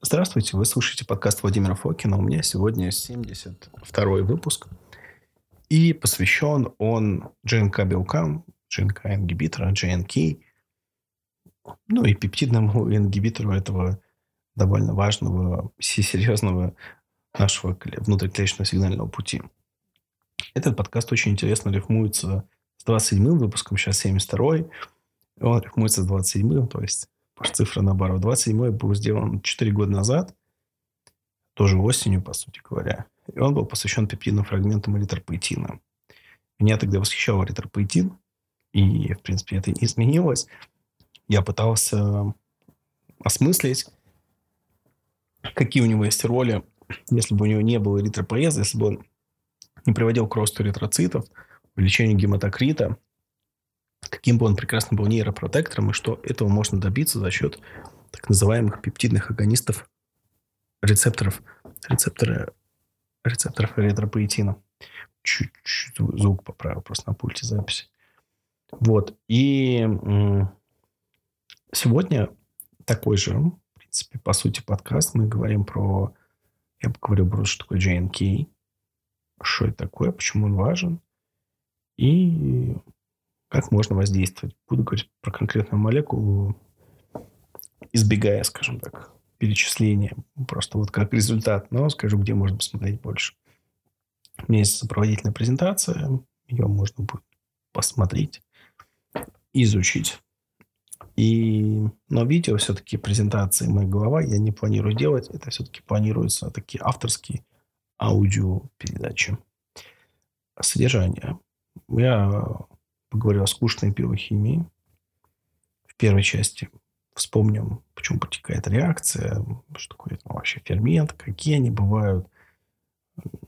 Здравствуйте, вы слушаете подкаст Владимира Фокина. У меня сегодня 72 выпуск. И посвящен он ЖНК белкам, ЖНК ингибитора, GNK, ну и пептидному ингибитору этого довольно важного серьезного нашего внутриклеточного сигнального пути. Этот подкаст очень интересно рифмуется с 27-м выпуском, сейчас 72-й. Он рифмуется с 27-м, то есть цифра наоборот. 27-й был сделан 4 года назад, тоже осенью, по сути говоря. И он был посвящен пептидным фрагментам эритропоэтина. Меня тогда восхищал эритропоэтин, и, в принципе, это не изменилось. Я пытался осмыслить, какие у него есть роли, если бы у него не было эритропоэза, если бы он не приводил к росту эритроцитов, увеличению гематокрита, каким бы он прекрасно был нейропротектором, и что этого можно добиться за счет так называемых пептидных агонистов рецепторов, рецепторы, рецепторов эритропоэтина. Чуть-чуть звук поправил просто на пульте записи. Вот. И сегодня такой же, в принципе, по сути, подкаст. Мы говорим про... Я поговорю про что такое JNK, что это такое, почему он важен, и как можно воздействовать. Буду говорить про конкретную молекулу, избегая, скажем так, перечисления. Просто вот как результат. Но скажу, где можно посмотреть больше. У меня есть сопроводительная презентация. Ее можно будет посмотреть, изучить. И, но видео все-таки презентации моя голова я не планирую делать. Это все-таки планируются такие авторские аудиопередачи. Содержание. Я поговорю о скучной биохимии в первой части. Вспомним, почему протекает реакция, что такое ну, вообще фермент, какие они бывают,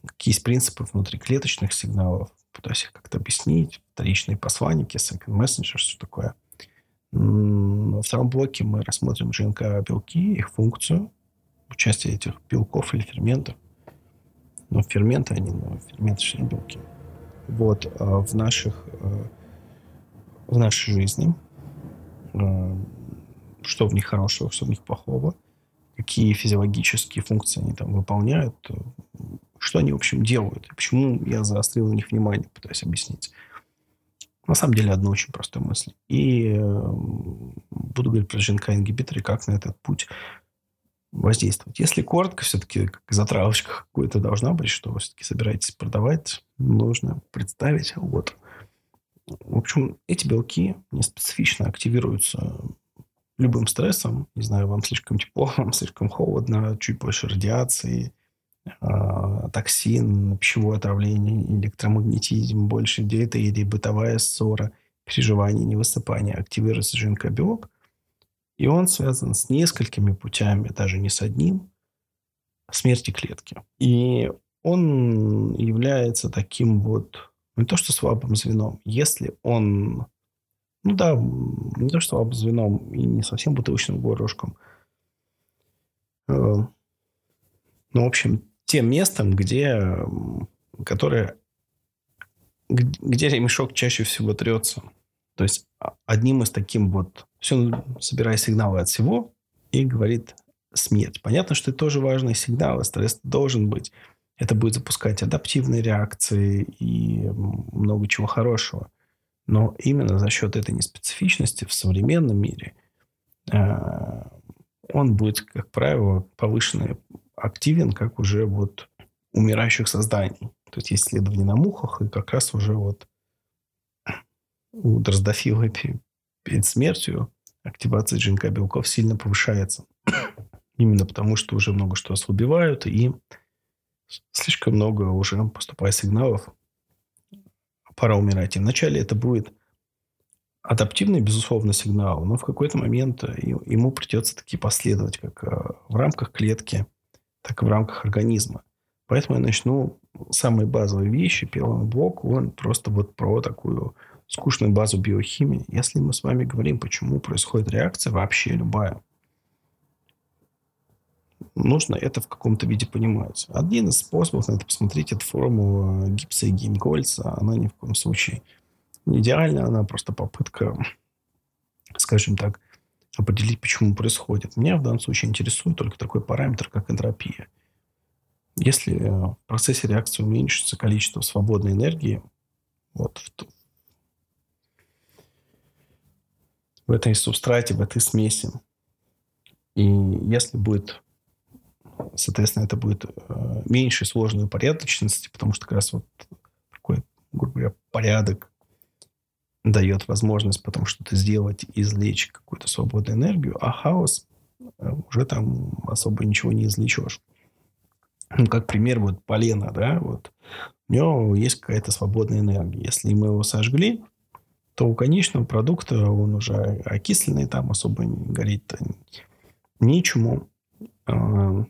какие есть принципы внутриклеточных сигналов. Пытаюсь их как-то объяснить. Вторичные посланники, second messenger, что такое. Во втором блоке мы рассмотрим ЖНК-белки, их функцию, участие этих белков или ферментов. Но ферменты они, но ферменты же белки. Вот. А в наших э, в нашей жизни, э, что в них хорошего, что в них плохого, какие физиологические функции они там выполняют, э, что они, в общем, делают, почему я заострил на них внимание, пытаюсь объяснить. На самом деле, одна очень простая мысль. И э, буду говорить про ЖНК-ингибиторы, как на этот путь воздействовать. Если коротко, все-таки как затравочка какой-то должна быть, что вы все-таки собираетесь продавать, нужно представить вот в общем, эти белки неспецифично активируются любым стрессом. Не знаю, вам слишком тепло, вам слишком холодно, чуть больше радиации, э, токсин, пищевое отравление, электромагнетизм, больше диета или бытовая ссора, переживание, невысыпание. Активируется ЖНК-белок. И он связан с несколькими путями, даже не с одним, смерти клетки. И он является таким вот не то что слабым звеном, если он, ну да, не то что слабым звеном и не совсем бутылочным горошком, э, ну, в общем, тем местом, где, которое, где ремешок чаще всего трется. То есть одним из таким вот, все он собирает сигналы от всего и говорит смерть. Понятно, что это тоже важный сигнал, стресс должен быть. Это будет запускать адаптивные реакции и много чего хорошего. Но именно за счет этой неспецифичности в современном мире э, он будет, как правило, повышенно активен, как уже вот умирающих созданий. То есть есть исследования на мухах, и как раз уже вот у дрозофила перед смертью активация ЖНК белков сильно повышается. Именно потому, что уже много что ослабевают, и слишком много уже поступает сигналов. Пора умирать. И вначале это будет адаптивный, безусловно, сигнал, но в какой-то момент ему придется таки последовать как э, в рамках клетки, так и в рамках организма. Поэтому я начну самые базовые вещи. Первый блок, он просто вот про такую скучную базу биохимии. Если мы с вами говорим, почему происходит реакция вообще любая, нужно это в каком-то виде понимать. Один из способов на это посмотреть, это формула Гипса и Геймгольца. Она ни в коем случае не идеальна, она просто попытка, скажем так, определить, почему происходит. Меня в данном случае интересует только такой параметр, как энтропия. Если в процессе реакции уменьшится количество свободной энергии, вот в, в этой субстрате, в этой смеси, и если будет, соответственно, это будет э, меньше сложной упорядоченности, потому что как раз вот такой, грубо говоря, порядок дает возможность потом что-то сделать извлечь какую-то свободную энергию, а хаос э, уже там особо ничего не извлечешь. Ну, как пример, вот полено, да, вот у него есть какая-то свободная энергия. Если мы его сожгли, то у конечного продукта он уже окисленный, там особо не горит ничему. А,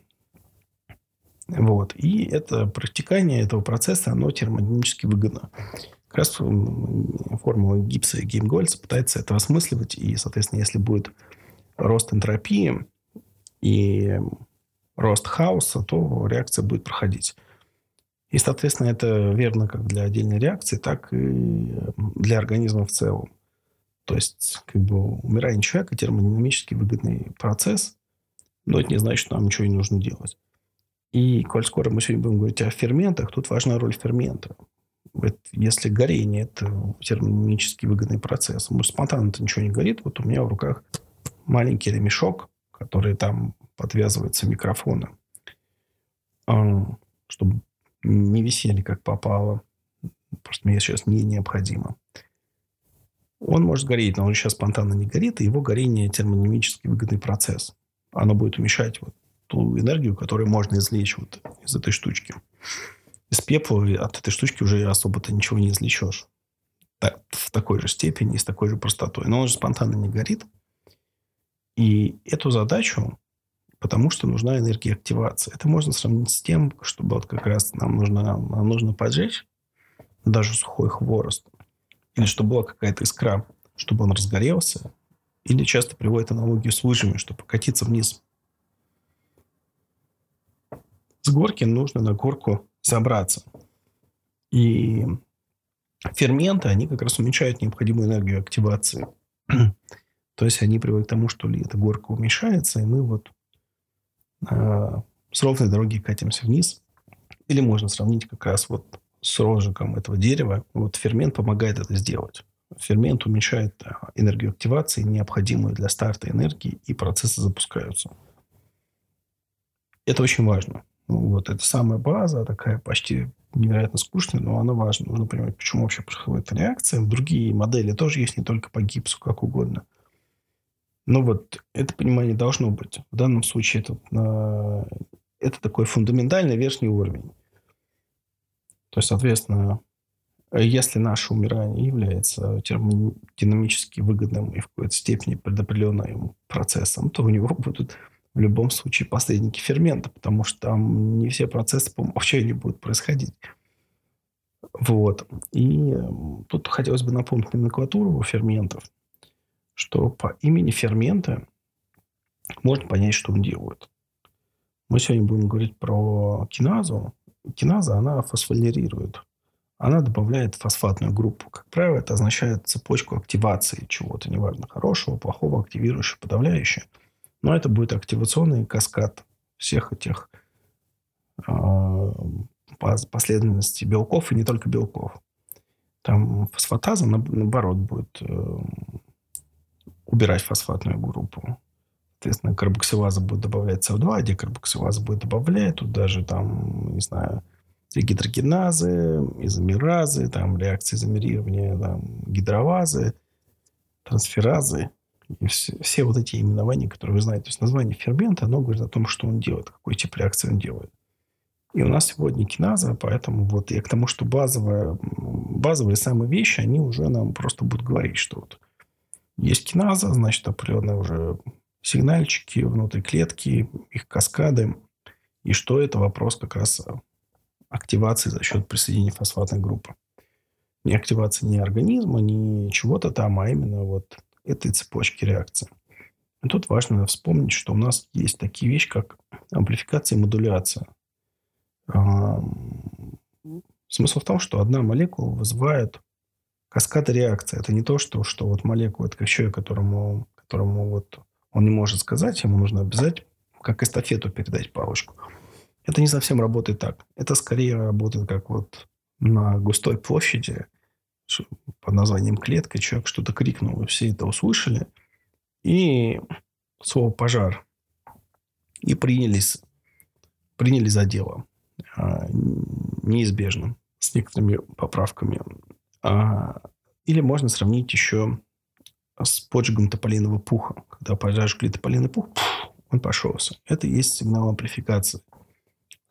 вот. И это протекание этого процесса, оно термодинамически выгодно. Как раз формула Гибса и Геймгольца пытается это осмысливать. И, соответственно, если будет рост энтропии и рост хаоса, то реакция будет проходить. И, соответственно, это верно как для отдельной реакции, так и для организма в целом. То есть, как бы умирание человека термодинамически выгодный процесс, но это не значит, что нам ничего не нужно делать. И, коль скоро мы сегодня будем говорить о ферментах, тут важна роль фермента. Если горение – это термодинамически выгодный процесс, может, спонтанно-то ничего не горит. Вот у меня в руках маленький ремешок, который там подвязывается микрофоны, чтобы не висели как попало. Просто мне сейчас не необходимо. Он может гореть, но он сейчас спонтанно не горит, и его горение термодинамически выгодный процесс. Оно будет уменьшать вот ту энергию, которую можно извлечь вот из этой штучки. Из пепла от этой штучки уже особо-то ничего не извлечешь. Так, в такой же степени, с такой же простотой. Но он же спонтанно не горит. И эту задачу потому что нужна энергия активации. Это можно сравнить с тем, чтобы вот как раз нам нужно, нам нужно поджечь даже сухой хворост, или чтобы была какая-то искра, чтобы он разгорелся, или часто приводит аналогию с лыжами, чтобы покатиться вниз. С горки нужно на горку забраться. И ферменты, они как раз уменьшают необходимую энергию активации. То есть они приводят к тому, что эта горка уменьшается, и мы вот Э, с ровной дороги катимся вниз. Или можно сравнить как раз вот с розжигом этого дерева. Вот фермент помогает это сделать. Фермент уменьшает э, энергию активации, необходимую для старта энергии, и процессы запускаются. Это очень важно. Вот это самая база, такая почти невероятно скучная, но она важна. Нужно понимать, почему вообще происходит реакция. Другие модели тоже есть, не только по гипсу, как угодно. Ну вот это понимание должно быть. В данном случае это, э, это такой фундаментальный верхний уровень. То есть, соответственно, если наше умирание является термодинамически выгодным и в какой-то степени предопределенным процессом, то у него будут в любом случае посредники фермента, потому что там не все процессы по умолчанию будут происходить. Вот. И тут хотелось бы напомнить номенклатуру ферментов – что по имени фермента можно понять, что он делает. Мы сегодня будем говорить про киназу. Киназа, она фосфолирирует. Она добавляет фосфатную группу. Как правило, это означает цепочку активации чего-то, неважно, хорошего, плохого, активирующего, подавляющего. Но это будет активационный каскад всех этих э, последовательностей белков и не только белков. Там фосфатаза, наоборот, будет э, убирать фосфатную группу. Соответственно, карбоксилаза будет добавлять СО2, а декарбоксилаза будет добавлять. Тут даже там, не знаю, гидрогеназы, изомеразы, там реакции изомерирования, там, гидровазы, трансферазы. Все, вот эти именования, которые вы знаете. То есть название фермента, оно говорит о том, что он делает, какой тип реакции он делает. И у нас сегодня киназа, поэтому вот я к тому, что базовые, базовые самые вещи, они уже нам просто будут говорить, что вот есть киназа, значит, определенные уже сигнальчики внутри клетки, их каскады. И что это вопрос как раз активации за счет присоединения фосфатной группы. Не активации ни организма, ни чего-то там, а именно вот этой цепочки реакции. И тут важно вспомнить, что у нас есть такие вещи, как амплификация и модуляция. Смысл в том, что одна молекула вызывает каскады реакции. Это не то, что, что вот молекула, это как человек, которому, которому вот он не может сказать, ему нужно обязать, как эстафету передать палочку. Это не совсем работает так. Это скорее работает как вот на густой площади под названием клетка. Человек что-то крикнул, и все это услышали. И слово «пожар». И принялись, приняли за дело. А, неизбежно. С некоторыми поправками. А, или можно сравнить еще с поджигом тополиного пуха. Когда пожажгли тополиный пух, он пошелся. Это и есть сигнал амплификации.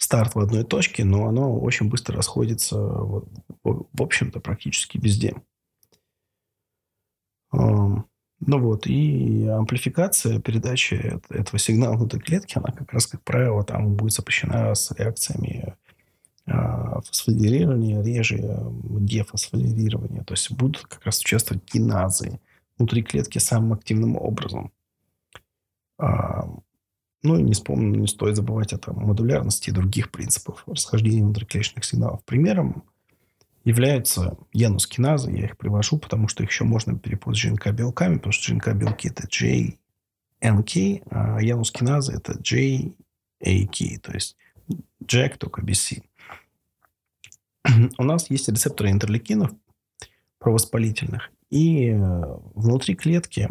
Старт в одной точке, но оно очень быстро расходится, вот, в общем-то, практически везде. Ну вот, и амплификация передачи этого сигнала внутри клетки, она как раз, как правило, там будет сопряжена с реакциями а, фосфорилирования, реже дефосфорилирования. То есть будут как раз участвовать киназы внутри клетки самым активным образом. Ну и не, вспомню, не стоит забывать о модулярности и других принципов расхождения внутриклеточных сигналов. Примером являются янускиназы. Я их привожу, потому что их еще можно перепутать с ЖНК-белками, потому что ЖНК-белки – это JNK, а янускиназы – это JAK, то есть Jack, только без C. У нас есть рецепторы интерлейкинов провоспалительных, и э, внутри клетки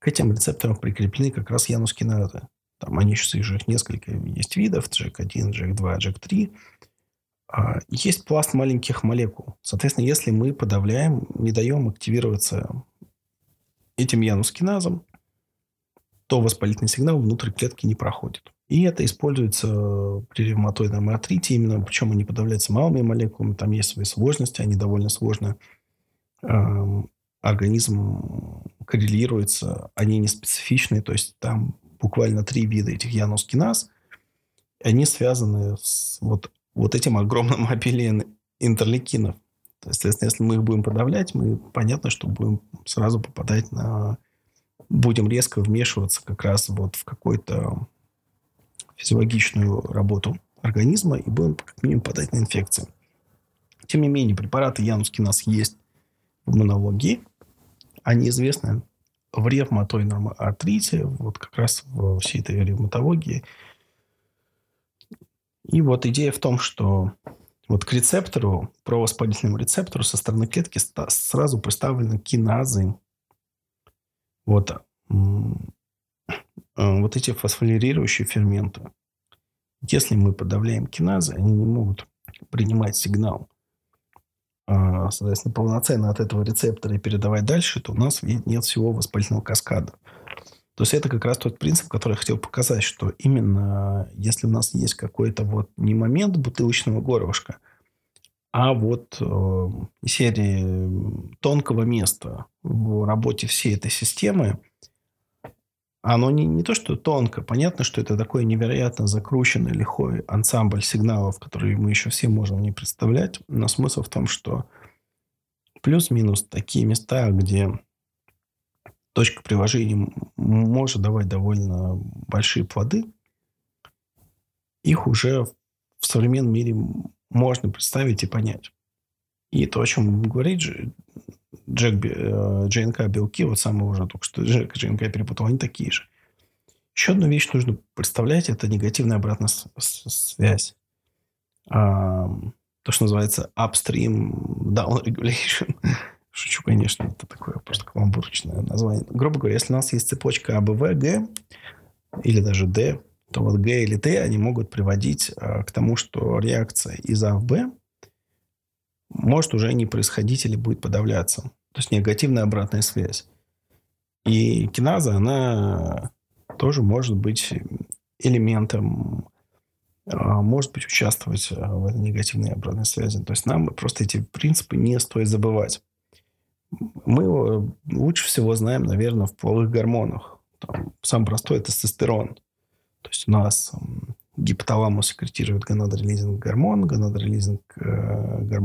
к этим рецепторам прикреплены как раз янускиназы. Там они сейчас несколько есть видов, JAK1, JAK2, JAK3. А, есть пласт маленьких молекул. Соответственно, если мы подавляем, не даем активироваться этим янускиназом, то воспалительный сигнал внутрь клетки не проходит. И это используется при ревматоидном артрите, именно причем они подавляются малыми молекулами, там есть свои сложности, они довольно сложно э, организм коррелируется, они не специфичные, то есть там буквально три вида этих янускиназ, они связаны с вот вот этим огромным обилием интерлейкинов. То есть, соответственно, если мы их будем подавлять, мы понятно, что будем сразу попадать на... Будем резко вмешиваться как раз вот в какую-то физиологичную работу организма и будем как минимум попадать на инфекции. Тем не менее, препараты Януски у нас есть в иммунологии. Они известны в ревматоидном артрите, вот как раз в всей этой ревматологии – и вот идея в том, что вот к рецептору, провоспалительному рецептору со стороны клетки сразу представлены киназы. Вот, э, вот эти фосфорилирующие ферменты. Если мы подавляем киназы, они не могут принимать сигнал, соответственно, полноценно от этого рецептора и передавать дальше, то у нас нет всего воспалительного каскада. То есть это как раз тот принцип, который я хотел показать, что именно если у нас есть какой-то вот не момент бутылочного горлышка, а вот э, серии тонкого места в работе всей этой системы, оно не, не то, что тонко. Понятно, что это такой невероятно закрученный, лихой ансамбль сигналов, которые мы еще все можем не представлять. Но смысл в том, что плюс-минус такие места, где точка приложения может давать довольно большие плоды, их уже в современном мире можно представить и понять. И то, о чем говорит Джек, э, белки, вот самое уже только что Джек ДНК перепутал, они такие же. Еще одну вещь нужно представлять, это негативная обратная связь. А, то, что называется upstream down regulation. Шучу, конечно, это такое просто каламбурочное название. Грубо говоря, если у нас есть цепочка АБВ, Г или даже Д, то вот Г или Т, они могут приводить а, к тому, что реакция из А в Б может уже не происходить или будет подавляться. То есть негативная обратная связь. И киназа, она тоже может быть элементом, а, может быть участвовать а, в этой негативной обратной связи. То есть нам просто эти принципы не стоит забывать. Мы лучше всего знаем, наверное, в половых гормонах. Там, самый простой – тестостерон. То есть у нас гипоталамус секретирует гонадорелизинг гормон, гонадорелизинг э,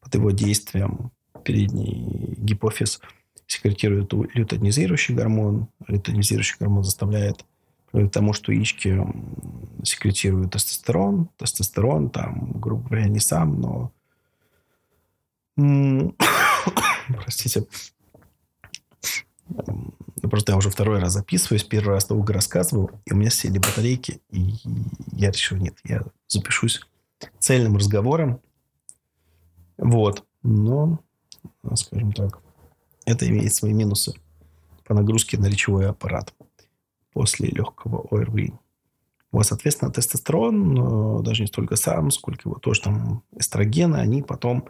под его действием передний гипофиз секретирует лютонизирующий гормон. Лютонизирующий гормон заставляет к тому, что яички секретируют тестостерон. Тестостерон, там, грубо говоря, не сам, но простите, просто Просто я уже второй раз записываюсь, первый раз долго рассказывал, и у меня сели батарейки, и я решил, нет, я запишусь цельным разговором. Вот. Но, скажем так, это имеет свои минусы по нагрузке на речевой аппарат после легкого ОРВИ. Вот, соответственно, тестостерон, даже не столько сам, сколько его тоже там эстрогены, они потом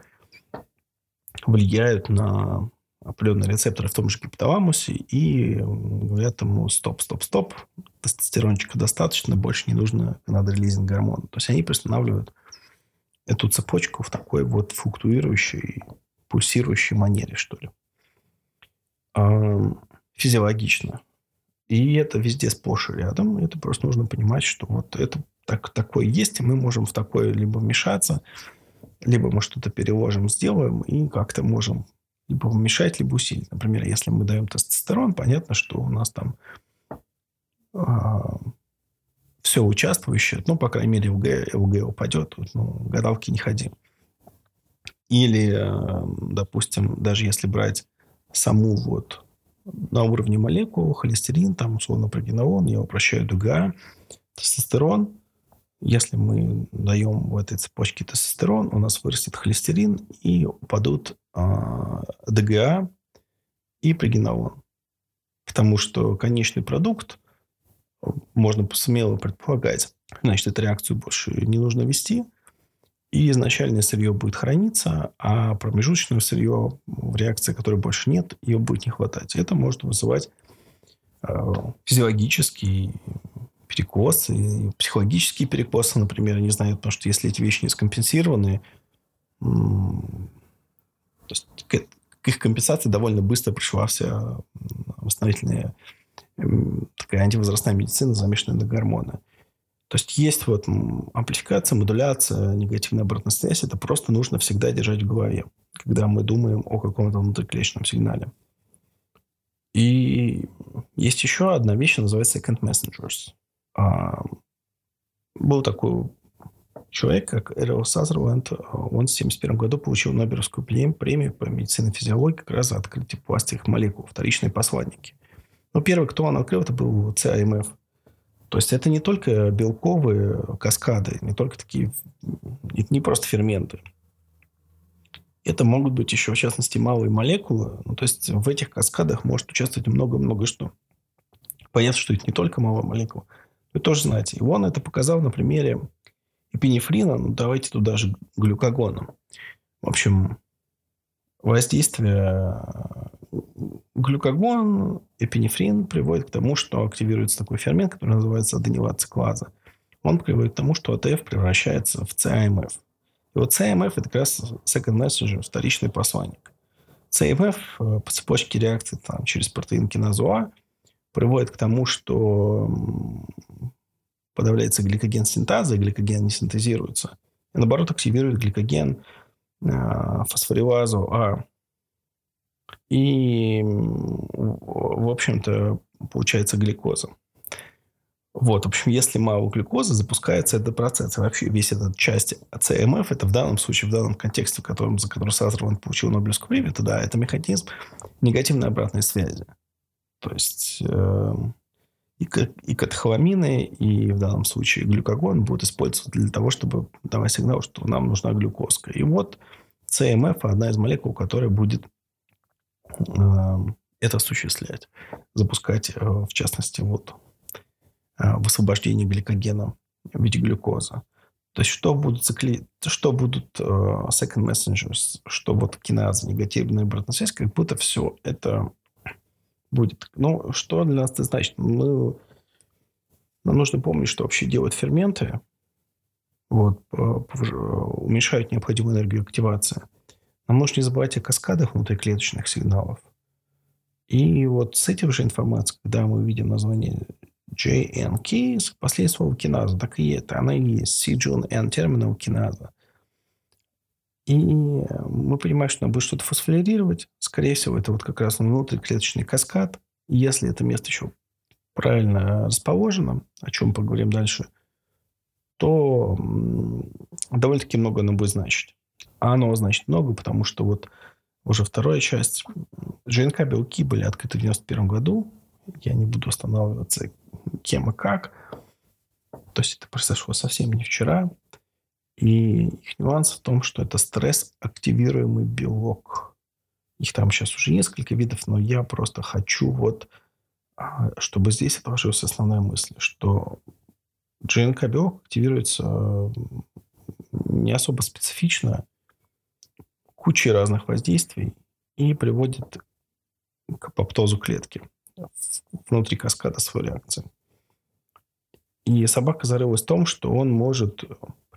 влияют на определенные рецепторы в том же гипоталамусе и говорят ему стоп, стоп, стоп, тестостерончика достаточно, больше не нужно надрелизинг гормона. То есть они приостанавливают эту цепочку в такой вот флуктуирующей, пульсирующей манере, что ли. Физиологично. И это везде сплошь и рядом. Это просто нужно понимать, что вот это так, такое есть, и мы можем в такое либо вмешаться, либо мы что-то переложим, сделаем, и как-то можем либо уменьшать, либо усилить. Например, если мы даем тестостерон, понятно, что у нас там а, все участвующее, ну, по крайней мере, ЛГ, ЛГ упадет, ну, гадалки не ходи. Или, а, допустим, даже если брать саму вот на уровне молекул, холестерин, там, условно, прогенолон, я упрощаю ДГА, тестостерон. Если мы даем в этой цепочке тестостерон, у нас вырастет холестерин и упадут э, ДГА и прогенолон. Потому что конечный продукт, можно смело предполагать, значит, эту реакцию больше не нужно вести – и изначальное сырье будет храниться, а промежуточное сырье в реакции, которой больше нет, ее будет не хватать. Это может вызывать э, физиологический перекос и психологические перекосы, например, не знаю, потому что если эти вещи не скомпенсированы, то есть к, их компенсации довольно быстро пришла вся восстановительная такая антивозрастная медицина, замешанная на гормоны. То есть есть вот амплификация, модуляция, негативная обратная связь. Это просто нужно всегда держать в голове, когда мы думаем о каком-то внутриклеточном сигнале. И есть еще одна вещь, называется second messengers. А, был такой человек, как Эрил Сазерленд. Он в 1971 году получил Нобелевскую премию по медицине и физиологии как раз за открытие пластовых молекул, вторичные посланники. Но первый, кто он открыл, это был ЦАМФ. То есть это не только белковые каскады, не только такие, это не просто ферменты. Это могут быть еще, в частности, малые молекулы. Ну, то есть в этих каскадах может участвовать много-много что. Понятно, что это не только малая молекула. Вы тоже знаете. И он это показал на примере эпинефрина, ну, давайте туда же глюкогона. В общем, воздействие глюкогон, эпинефрин приводит к тому, что активируется такой фермент, который называется аденилат-циклаза. Он приводит к тому, что АТФ превращается в ЦАМФ. И вот ЦАМФ – это как раз second messenger, вторичный посланник. ЦАМФ э, по цепочке реакций там, через протеин киназу А приводит к тому, что подавляется гликоген синтаза, гликоген не синтезируется. И наоборот, активирует гликоген э, фосфорилазу А и, в общем-то, получается глюкоза. Вот, в общем, если мало глюкозы, запускается этот процесс. И вообще весь этот часть ЦМФ, это в данном случае, в данном контексте, в котором, за который Сазерленд получил Нобелевскую премию, это да, это механизм негативной обратной связи. То есть э, и, катехоламины, и в данном случае глюкогон будут использоваться для того, чтобы давать сигнал, что нам нужна глюкозка. И вот ЦМФ одна из молекул, которая будет Эм, это осуществлять. Запускать, э, в частности, вот э, высвобождение гликогена в виде глюкозы. То есть, что будут, цикли... что будут uh, second messengers, что вот киназа, негативная обратная связь, как будто все это будет. Ну, что для нас это значит? Мы... Нам нужно помнить, что вообще делают ферменты, вот, уменьшают необходимую энергию активации – нам нужно не забывать о каскадах внутриклеточных сигналов. И вот с этим же информацией, когда мы видим название JNK, последнее слово киназа, так и это, она и есть. CJUN N терминал киназа. И мы понимаем, что нам будет что-то фосфорилировать. Скорее всего, это вот как раз внутриклеточный каскад. Если это место еще правильно расположено, о чем поговорим дальше, то довольно-таки много оно будет значить. А оно значит много, потому что вот уже вторая часть ЖНК белки были открыты в 91 году. Я не буду останавливаться кем и как. То есть это произошло совсем не вчера. И их нюанс в том, что это стресс-активируемый белок. Их там сейчас уже несколько видов, но я просто хочу вот, а, чтобы здесь отложилась основная мысль, что ГНК-белок активируется не особо специфично, кучей разных воздействий и приводит к апоптозу клетки внутри каскада своей реакции. И собака зарылась в том, что он может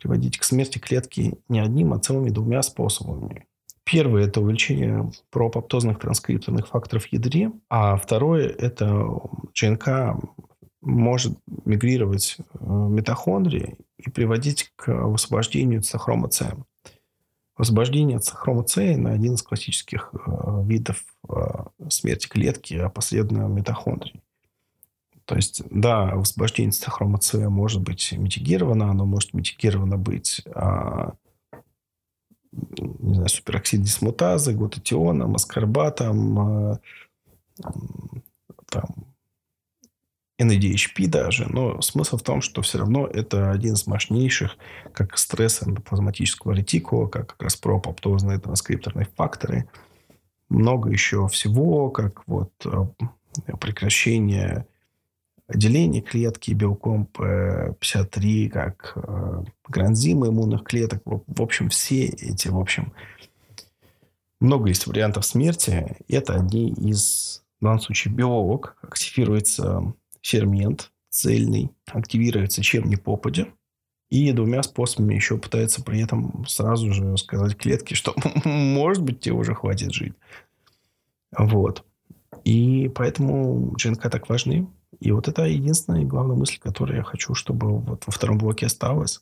приводить к смерти клетки не одним, а целыми двумя способами. Первый – это увеличение проапоптозных транскрипторных факторов в ядре, а второе – это ЖНК может мигрировать в митохондрии и приводить к высвобождению цитохрома С. Освобождение цитохрома С – один из классических э, видов э, смерти клетки, опосредованно митохондрии. То есть, да, возбуждение цитохрома С может быть митигировано, оно может митигировано быть а, не знаю, супероксид дисмутазы, глутатионом, аскорбатом, а, там, NADHP даже. Но смысл в том, что все равно это один из мощнейших, как стресс эндоплазматического ретикула, как как раз пропоптозные транскрипторные факторы. Много еще всего, как вот а, прекращение деление клетки белком P53, как э, гранзимы иммунных клеток. В общем, все эти, в общем, много есть вариантов смерти. Это одни из, в данном случае, белок. Активируется фермент цельный, активируется чем ни попадя. И двумя способами еще пытается при этом сразу же сказать клетке, что, может быть, тебе уже хватит жить. Вот. И поэтому ЖНК так важны. И вот это единственная и главная мысль, которую я хочу, чтобы вот во втором блоке осталась,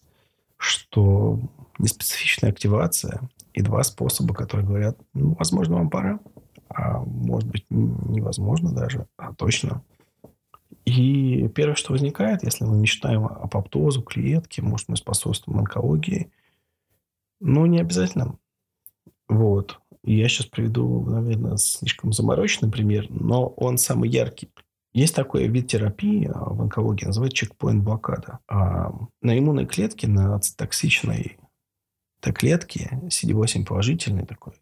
что неспецифичная активация и два способа, которые говорят, ну, возможно, вам пора, а может быть, невозможно даже, а точно. И первое, что возникает, если мы мечтаем о апоптозу, клетки, может, мы способствуем онкологии, ну, не обязательно. Вот. Я сейчас приведу, наверное, слишком замороченный пример, но он самый яркий. Есть такой вид терапии а, в онкологии, называется чекпоинт-блокада. А на иммунной клетке, на токсичной Т-клетке, CD8 положительный такой,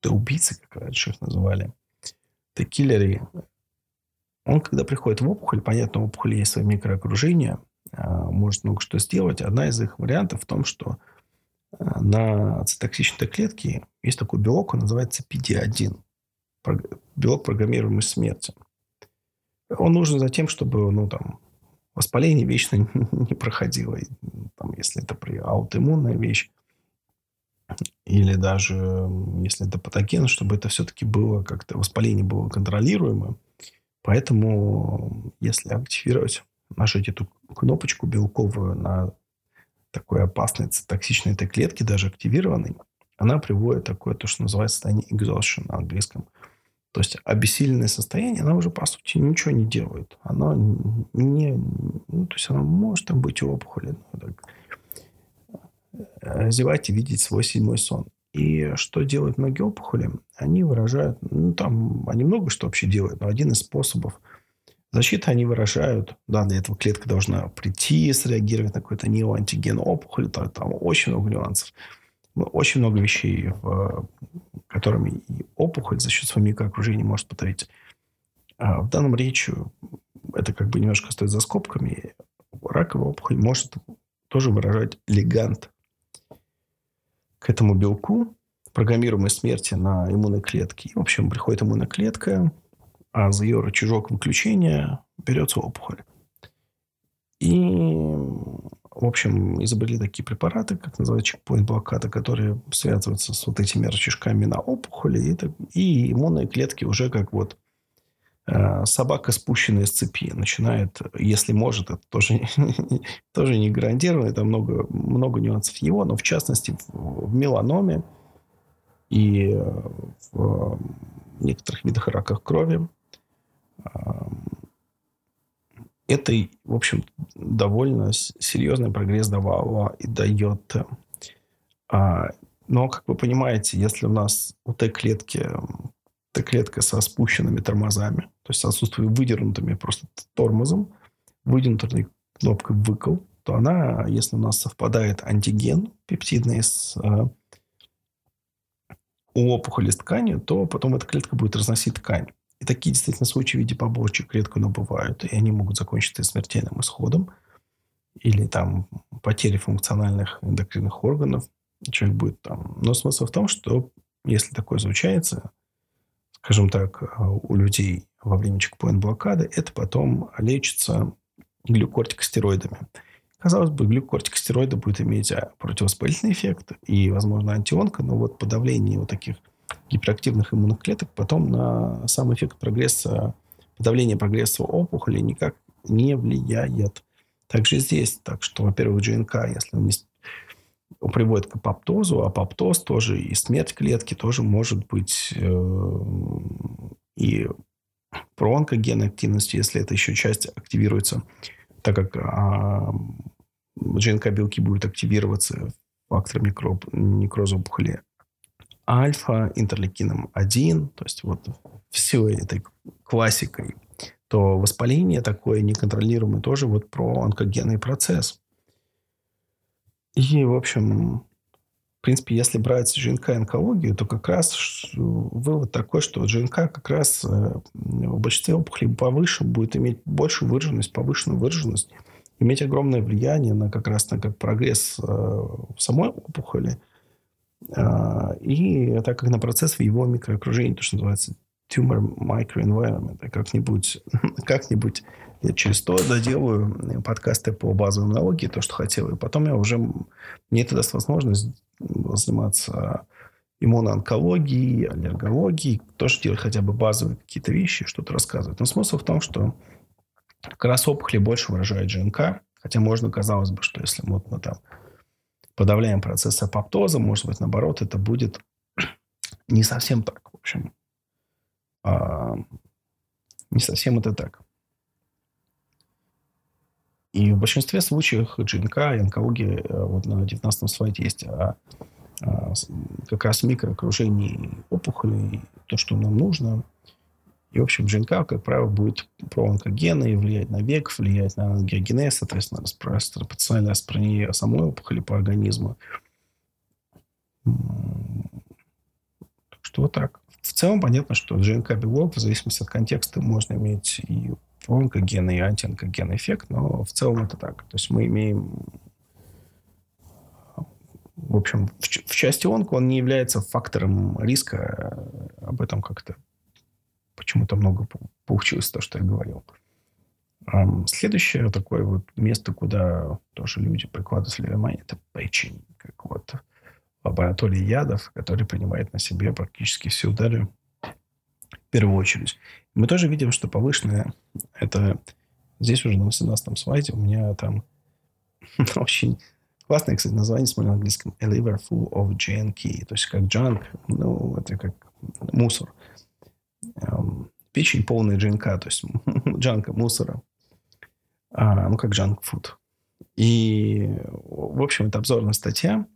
Т-убийцы, как раньше их называли, Т-киллеры, он, когда приходит в опухоль, понятно, у опухоли есть свое микроокружение, а, может много что сделать. Одна из их вариантов в том, что на цитоксичной клетке есть такой белок, он называется PD-1. Белок программируемой смерти. Он нужен за тем, чтобы, ну, там, воспаление вечно не проходило. И, там, если это при аутоиммунная вещь, или даже если это патоген, чтобы это все-таки было как-то, воспаление было контролируемым. Поэтому, если активировать, нажать эту кнопочку белковую на такой опасной токсичной этой клетки, даже активированной, она приводит такое, то, что называется состояние exhaustion на английском. То есть обессиленное состояние, она уже, по сути, ничего не делает. Она не... Ну, то есть она может там быть опухоли. Ну, так, э, зевать и видеть свой седьмой сон. И что делают многие опухоли? Они выражают... Ну, там они много что вообще делают, но один из способов защиты они выражают... Да, для этого клетка должна прийти, среагировать на какой-то неоантиген опухоли. Там, там очень много нюансов. Очень много вещей в которыми и опухоль за счет своего микроокружения может подавить. А в данном речи это как бы немножко стоит за скобками. Раковая опухоль может тоже выражать легант к этому белку, программируемой смерти на иммунной клетке. И, в общем, приходит иммунная клетка, а за ее рычажок выключения берется опухоль. И в общем, изобрели такие препараты, как называется чекпоинт-блокада, которые связываются с вот этими рычажками на опухоли. И, это, и иммунные клетки уже как вот э, собака, спущенная с цепи, начинает, если может, это тоже, тоже не гарантированно, это много, много нюансов его, но в частности в, в меланоме и в некоторых видах раках крови это, в общем, довольно серьезный прогресс давало и дает. А, но, как вы понимаете, если у нас у Т-клетки Т-клетка со спущенными тормозами, то есть отсутствие выдернутыми просто тормозом, выдернутой кнопкой выкл, то она, если у нас совпадает антиген пептидный с э, у опухоли с тканью, то потом эта клетка будет разносить ткань. И такие действительно случаи в виде побочек клетку но бывают. И они могут закончиться смертельным исходом или там потери функциональных эндокринных органов. Человек будет там. Но смысл в том, что если такое случается, скажем так, у людей во время чекпоинт-блокады, это потом лечится глюкортикостероидами. Казалось бы, глюкортикостероиды будет иметь а, противовоспалительный эффект и, возможно, антионка, но вот подавление вот таких гиперактивных иммунных клеток потом на сам эффект прогресса, подавление прогресса опухоли никак не влияет. Также здесь. Так что, во-первых, ГНК, если он не приводит к апоптозу, а апоптоз тоже и смерть клетки тоже может быть э, и про онкогенной активности, если эта еще часть активируется, так как а, ЖНК-белки будут активироваться фактором микроб, некроза опухоли альфа, интерлейкином 1, то есть вот все этой классикой, то воспаление такое неконтролируемое тоже вот про онкогенный процесс. И, в общем, в принципе, если брать ЖНК и онкологию, то как раз вывод такой, что ЖНК как раз э, в большинстве опухолей повыше будет иметь большую выраженность, повышенную выраженность, иметь огромное влияние на как раз на как прогресс э, самой опухоли – и так как на процесс в его микроокружении, то, что называется tumor microenvironment. Как-нибудь, как-нибудь я через сто доделаю подкасты по базовой налоги, то, что хотел. И потом я уже... Мне это даст возможность заниматься иммуноонкологией, аллергологией, тоже делать хотя бы базовые какие-то вещи, что-то рассказывать. Но смысл в том, что как раз опухоли больше выражает ЖНК, хотя можно, казалось бы, что если вот мы там подавляем процесс апоптоза, может быть, наоборот, это будет не совсем так, в общем. А, не совсем это так. И в большинстве случаев ГНК и онкологии, э, вот на 19 слайде есть а, а, как раз микроокружение опухолей, то, что нам нужно – и, в общем, ЖНК, как правило, будет про онкогены, влиять на век, влиять на ангиогенез, соответственно, потенциальное распространение самой опухоли по организму. Что вот так. В целом понятно, что ЖНК-белок, в зависимости от контекста, можно иметь и онкогенный, и антионкогенный эффект, но в целом это так. То есть мы имеем в общем, в, в части онко он не является фактором риска. Об этом как-то почему-то много получилось то, что я говорил. Следующее такое вот место, куда тоже люди прикладывают внимание, это печень. Как вот лаборатория ядов, который принимает на себе практически все удары в первую очередь. Мы тоже видим, что повышенное это здесь уже на 18 слайде у меня там очень классное, кстати, название, смотрю на английском. A liver full of junk. То есть как junk, ну, это как мусор. Эм, печень полная джинка, то есть джанка, мусора. А, ну, как food. И, в общем, это обзорная статья.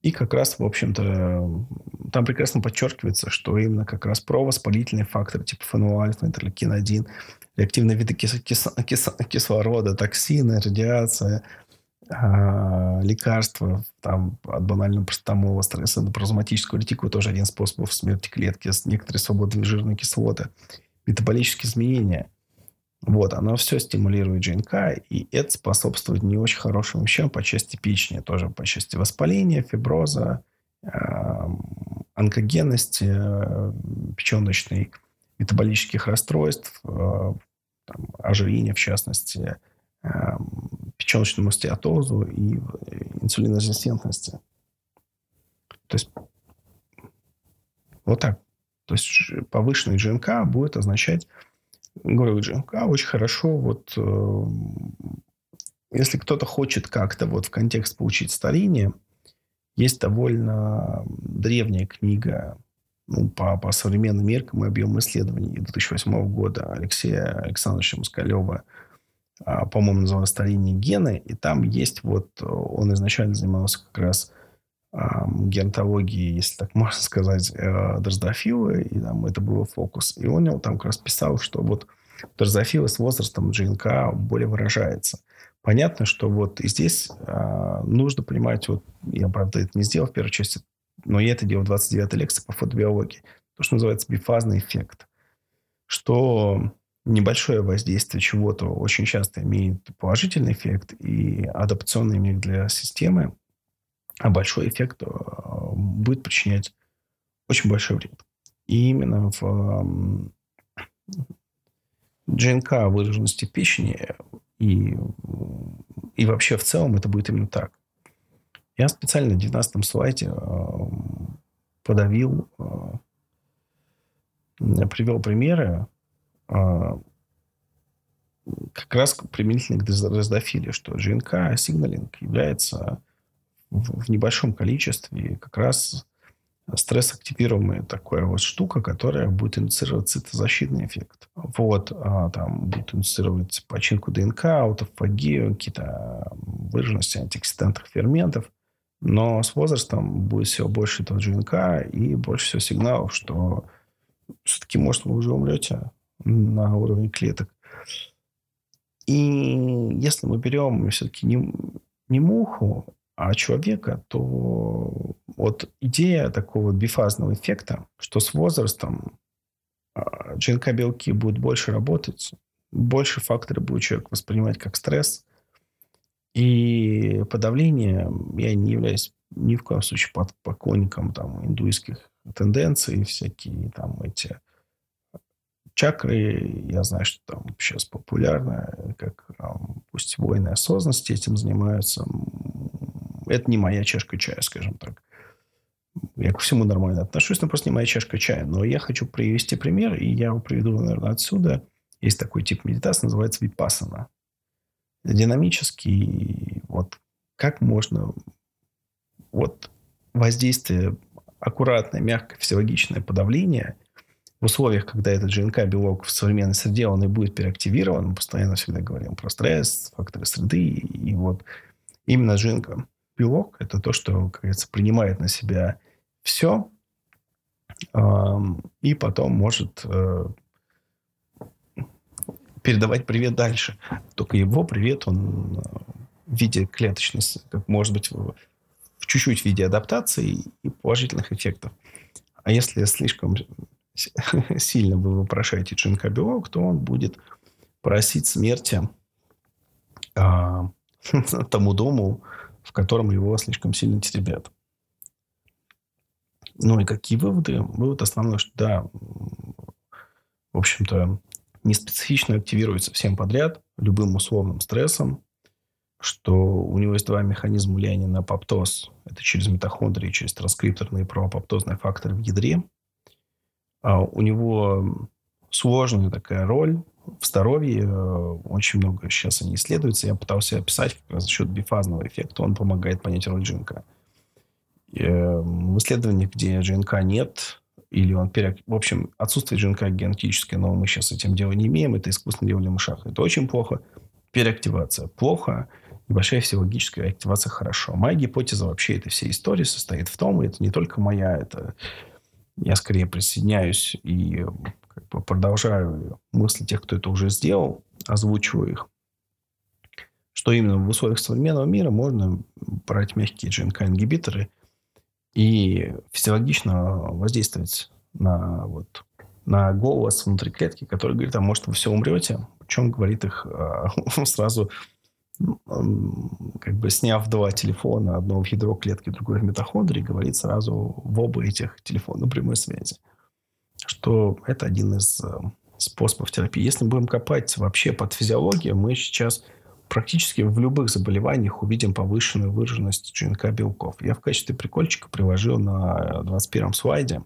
И как раз, в общем-то, там прекрасно подчеркивается, что именно как раз провоспалительные факторы типа фенолальфа, интерлейкин-1, реактивные виды кис- кис- кис- кислорода, токсины, радиация, лекарства там, от банального простомола, стресса до паразоматического ретикула тоже один способ смерти клетки, некоторые свободные жирные кислоты, метаболические изменения. Вот, оно все стимулирует ЖНК, и это способствует не очень хорошим вещам по части печени, тоже по части воспаления, фиброза, онкогенности, печеночной, метаболических расстройств, там, ожирения, в частности, печеночному стеатозу и инсулинорезистентности. То есть вот так. То есть повышенный ГНК будет означать, говорю, ГНК очень хорошо, вот э, если кто-то хочет как-то вот в контекст получить старение, есть довольно древняя книга ну, по, по современным меркам и объемам исследований 2008 года Алексея Александровича Москалева а, по-моему, называлось «Старение гены», и там есть вот, он изначально занимался как раз геронтологии, если так можно сказать, э, дрозофилы, и там это было фокус. И он там как раз писал, что вот дрозофила с возрастом ЖНК более выражается. Понятно, что вот и здесь э, нужно понимать, вот я, правда, это не сделал в первой части, но я это делал в 29-й лекции по фотобиологии, то, что называется бифазный эффект, что небольшое воздействие чего-то очень часто имеет положительный эффект и адаптационный эффект для системы, а большой эффект э, будет причинять очень большой вред. И именно в ДНК выраженности печени и, и вообще в целом это будет именно так. Я специально на 19 слайде э, подавил, э, привел примеры как раз применительно к дроздофилии, что ЖНК сигналинг является в небольшом количестве как раз стресс-активируемая такая вот штука, которая будет инициировать цитозащитный эффект. Вот, а, там будет инициировать починку ДНК, аутофагию, какие-то выраженности антиоксидантных ферментов. Но с возрастом будет все больше этого ЖНК и больше всего сигналов, что все-таки, может, вы уже умрете на уровне клеток. И если мы берем все-таки не, не муху, а человека, то вот идея такого бифазного эффекта, что с возрастом ЖНК-белки а, будут больше работать, больше факторы будет человек воспринимать как стресс. И подавление, я не являюсь ни в коем случае под поклонником там, индуистских тенденций, всякие там эти чакры. Я знаю, что там сейчас популярно, как пусть воины осознанности этим занимаются. Это не моя чашка чая, скажем так. Я ко всему нормально отношусь, но просто не моя чашка чая. Но я хочу привести пример, и я его приведу, наверное, отсюда. Есть такой тип медитации, называется випасана. Динамический, вот как можно вот воздействие аккуратное, мягкое, физиологичное подавление в условиях, когда этот ЖНК-белок в современной среде, он и будет переактивирован, мы постоянно всегда говорим про стресс, факторы среды, и вот именно ЖНК белок – это то, что, как говорится, принимает на себя все и потом может э, передавать привет дальше. Только его привет, он э, в виде клеточной, как может быть, в чуть-чуть в виде адаптации и положительных эффектов. А если слишком сильно вы вопрошаете ЖНК-белок, то он будет просить смерти а, тому дому, в котором его слишком сильно теребят. Ну и какие выводы? Вывод основной, что да, в общем-то, неспецифично активируется всем подряд, любым условным стрессом, что у него есть два механизма влияния на апоптоз. Это через митохондрии, через транскрипторные проапоптозные факторы в ядре. А у него сложная такая роль в здоровье э, очень много сейчас они исследуются. Я пытался описать как раз за счет бифазного эффекта. Он помогает понять роль ЖНК. Э, в исследованиях, где ЖНК нет, или он пере... В общем, отсутствие ЖНК генетическое, но мы сейчас этим дело не имеем. Это искусственно делали мышах. Это очень плохо. Переактивация плохо. Небольшая физиологическая активация хорошо. Моя гипотеза вообще этой всей истории состоит в том, и это не только моя, это я скорее присоединяюсь и как бы продолжаю мысли тех, кто это уже сделал, озвучиваю их, что именно в условиях современного мира можно брать мягкие ЖНК-ингибиторы и физиологично воздействовать на, вот, на голос внутри клетки, который говорит, а может, вы все умрете. Причем говорит их а, сразу как бы сняв два телефона, одно в ядро клетки, другое в митохондрии, говорит сразу в оба этих телефона прямой связи что это один из э, способов терапии. Если мы будем копать вообще под физиологию, мы сейчас практически в любых заболеваниях увидим повышенную выраженность ЖНК белков. Я в качестве прикольчика приложил на 21 слайде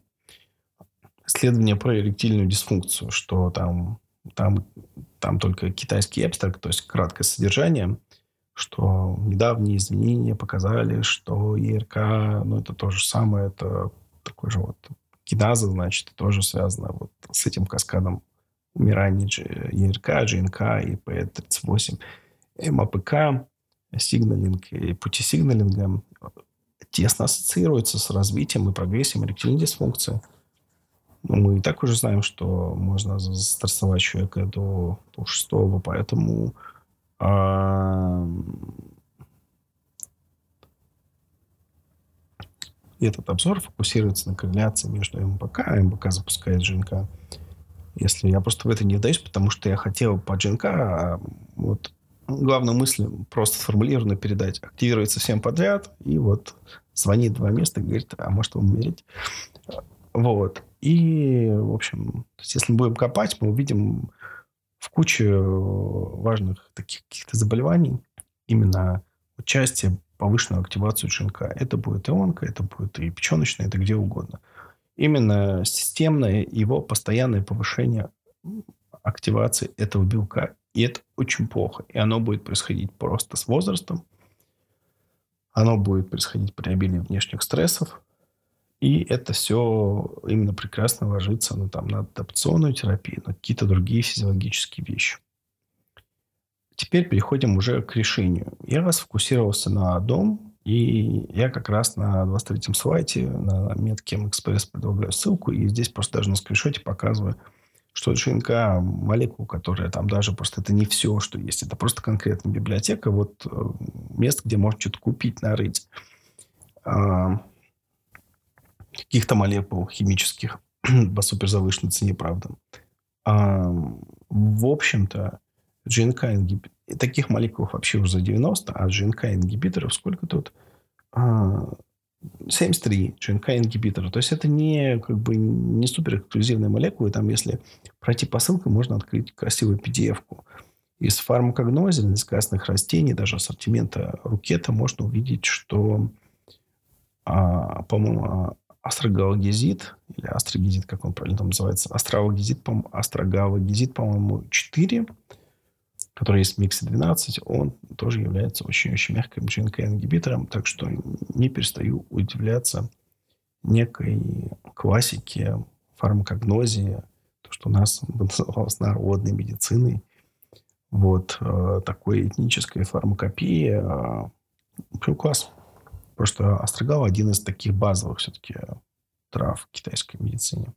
исследование про эректильную дисфункцию, что там, там, там только китайский абстракт, то есть краткое содержание, что недавние изменения показали, что ЕРК, ну, это то же самое, это такой же вот киназа, значит, тоже связана вот с этим каскадом умирания ЕРК, ЖНК, ИП-38, МАПК, сигналинг и пути сигналинга. тесно ассоциируется с развитием и прогрессием эректильной дисфункции. Ну, мы и так уже знаем, что можно застрессовать человека до, шестого, поэтому а, этот обзор фокусируется на корреляции между МБК, а МБК запускает ЖНК. Если я просто в это не вдаюсь, потому что я хотел по ЖНК а вот главную мысль просто сформулированно передать. Активируется всем подряд, и вот звонит два места, говорит, а может вам умереть? Вот. И, в общем, если мы будем копать, мы увидим в куче важных таких каких-то заболеваний именно участие, повышенную активацию ЖНК. Это будет и онко, это будет и печеночное, это где угодно. Именно системное его постоянное повышение активации этого белка. И это очень плохо. И оно будет происходить просто с возрастом. Оно будет происходить при обилии внешних стрессов. И это все именно прекрасно ложится ну, там, на адаптационную терапию, на какие-то другие физиологические вещи. Теперь переходим уже к решению. Я сфокусировался на дом, и я как раз на 23-м слайде на метке Экспресс предлагаю ссылку, и здесь просто даже на скриншоте показываю, что ДНК молекул, которая там даже просто это не все, что есть. Это просто конкретная библиотека, вот э, место, где можно что-то купить, нарыть. А, каких-то молекул химических по суперзавышенной цене, правда. А, в общем-то, ингибиторов, таких молекул вообще уже за 90, а ЖНК ингибиторов сколько тут? А, 73 ЖНК-ингибитора. То есть это не, как бы, не супер эксклюзивная молекула. И там, если пройти по ссылке, можно открыть красивую PDF-ку. Из фармакогноза, из красных растений, даже ассортимента рукета можно увидеть, что, а, по-моему, астрогалогезид, или астрогезид, как он правильно там называется, астрологезид, по-моему, астрогалогезид, по-моему, 4 – который есть в миксе 12, он тоже является очень-очень мягким ЖНК-ингибитором, так что не перестаю удивляться некой классике фармакогнозии, то, что у нас называлось народной медициной, вот э, такой этнической фармакопии. Э, прям класс. Просто астрогал один из таких базовых все-таки трав в китайской медицине.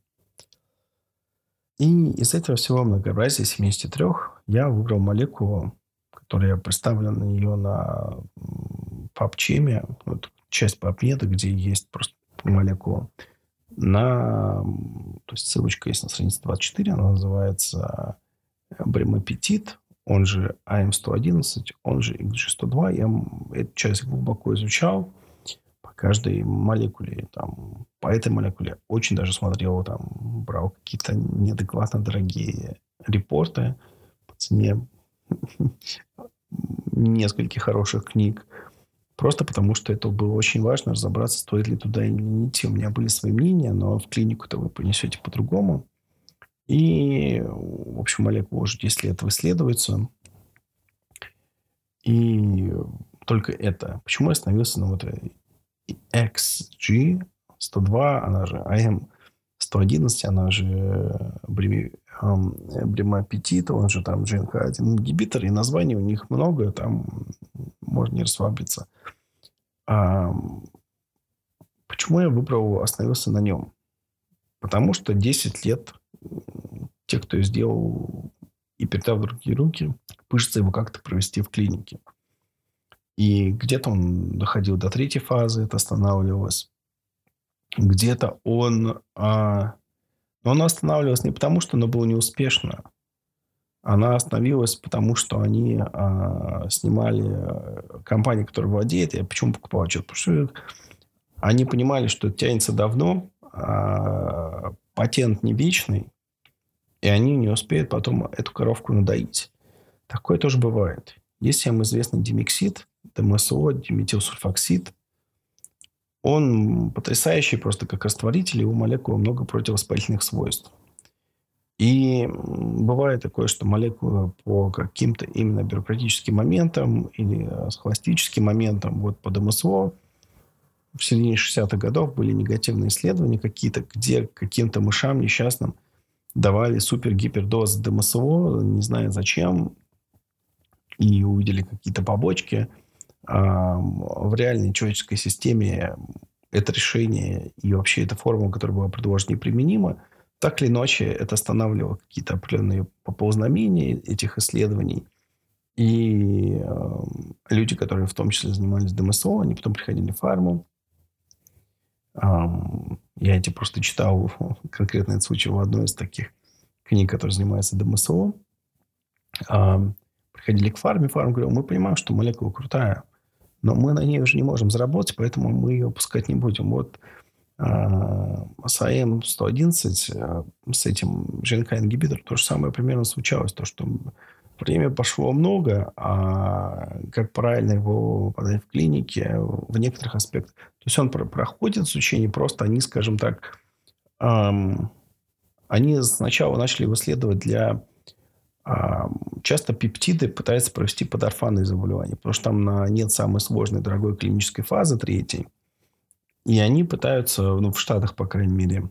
И из этого всего многообразия 73 я выбрал молекулу, которая представлена ее на PubChem, вот часть PubMed, где есть просто молекула. На, то есть ссылочка есть на странице 24, она называется бремапетит, он же АМ-111, он же XG102. Я эту часть глубоко изучал каждой молекуле. Там, по этой молекуле очень даже смотрел, там, брал какие-то неадекватно дорогие репорты по цене нескольких хороших книг. Просто потому, что это было очень важно разобраться, стоит ли туда или идти. У меня были свои мнения, но в клинику-то вы понесете по-другому. И, в общем, молекула уже 10 лет исследуется. И только это. Почему я остановился на вот XG102, она же AM111, она же бремапетит, он же там GNK1 ингибитор, и названий у них много, там можно не расслабиться. А, почему я выбрал, остановился на нем? Потому что 10 лет те, кто сделал и передал в другие руки, пышется его как-то провести в клинике. И где-то он доходил до третьей фазы, это останавливалось. Где-то он... А... Но она останавливалась не потому, что она была неуспешна. Она остановилась потому, что они а, снимали э, компанию, которая владеет. Я почему покупал отчет? Потому что они понимали, что это тянется давно, а, патент не вечный, и они не успеют потом эту коровку надоить. Такое тоже бывает. Есть всем известный демиксид, ДМСО, диметилсульфоксид. Он потрясающий просто как растворитель, у молекулы много противовоспалительных свойств. И бывает такое, что молекулы по каким-то именно бюрократическим моментам или схоластическим моментам, вот по ДМСО, в середине 60-х годов были негативные исследования какие-то, где каким-то мышам несчастным давали супер-гипердоз ДМСО, не знаю зачем, и увидели какие-то побочки – в реальной человеческой системе это решение и вообще эта формула, которая была предложена, неприменима, так или иначе это останавливало какие-то определенные поползнамения этих исследований. И э, люди, которые в том числе занимались ДМСО, они потом приходили в фарму. Э, я эти просто читал конкретно этот случай в одной из таких книг, которая занимается ДМСО. Э, приходили к фарме, фарм говорил, мы понимаем, что молекула крутая, но мы на ней уже не можем заработать, поэтому мы ее пускать не будем. Вот САМ 111 с этим ЖНК-ингибитором то же самое примерно случалось. То, что время пошло много, а как правильно его подать в клинике в некоторых аспектах. То есть он проходит изучение, просто они, скажем так, эм, они сначала начали исследовать для часто пептиды пытаются провести под орфанные заболевания, потому что там нет самой сложной дорогой клинической фазы, третьей. И они пытаются, ну, в Штатах, по крайней мере,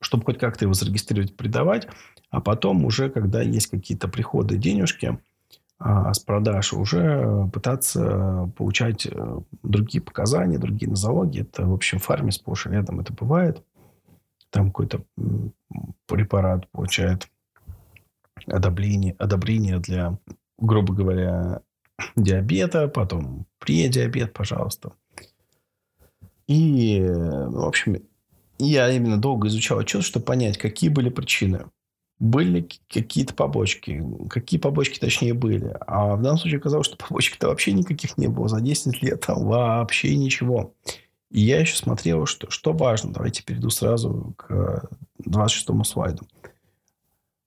чтобы хоть как-то его зарегистрировать, придавать, а потом уже, когда есть какие-то приходы, денежки а, с продаж, уже пытаться получать э, другие показания, другие нозологии. Это, в общем, в фарме сплошь и рядом это бывает. Там какой-то препарат получает одобрение, одобрение для, грубо говоря, диабета, потом предиабет, пожалуйста. И, в общем, я именно долго изучал отчет, чтобы понять, какие были причины. Были какие-то побочки. Какие побочки, точнее, были. А в данном случае оказалось, что побочек-то вообще никаких не было. За 10 лет там вообще ничего. И я еще смотрел, что, что важно. Давайте перейду сразу к 26 слайду.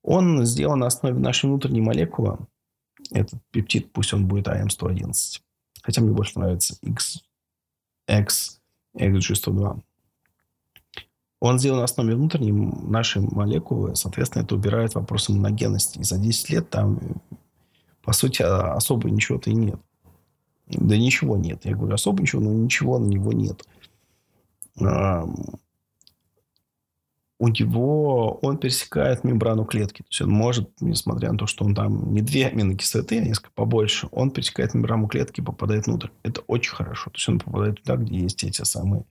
Он сделан на основе нашей внутренней молекулы. Этот пептид, пусть он будет АМ-111. Хотя мне больше нравится X, X, XG102. Он сделан на основе внутренней нашей молекулы. Соответственно, это убирает вопросы моногенности. И за 10 лет там, по сути, особо ничего-то и нет. Да ничего нет. Я говорю, особо ничего, но ничего на него нет у него он пересекает мембрану клетки. То есть он может, несмотря на то, что он там не две аминокислоты, а несколько побольше, он пересекает мембрану клетки и попадает внутрь. Это очень хорошо. То есть он попадает туда, где есть эти самые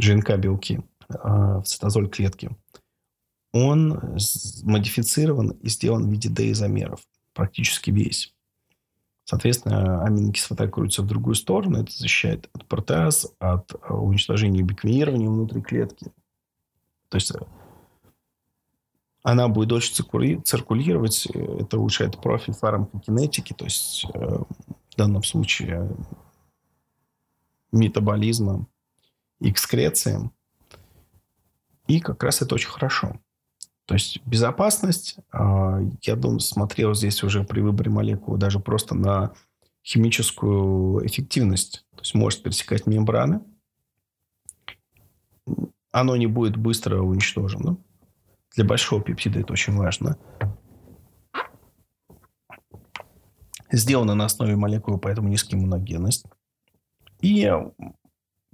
ЖНК-белки в цитозоль клетки. Он модифицирован и сделан в виде D-изомеров. Практически весь. Соответственно, аминокислота крутится в другую сторону. Это защищает от протеаз, от уничтожения биквинирования внутри клетки. То есть э, она будет дольше циркулировать. Это улучшает профиль фармакокинетики, то есть э, в данном случае метаболизма экскреции. И как раз это очень хорошо. То есть безопасность, я думаю, смотрел здесь уже при выборе молекулы даже просто на химическую эффективность. То есть может пересекать мембраны, оно не будет быстро уничтожено. Для большого пептида это очень важно. Сделано на основе молекулы, поэтому низкая иммуногенность. И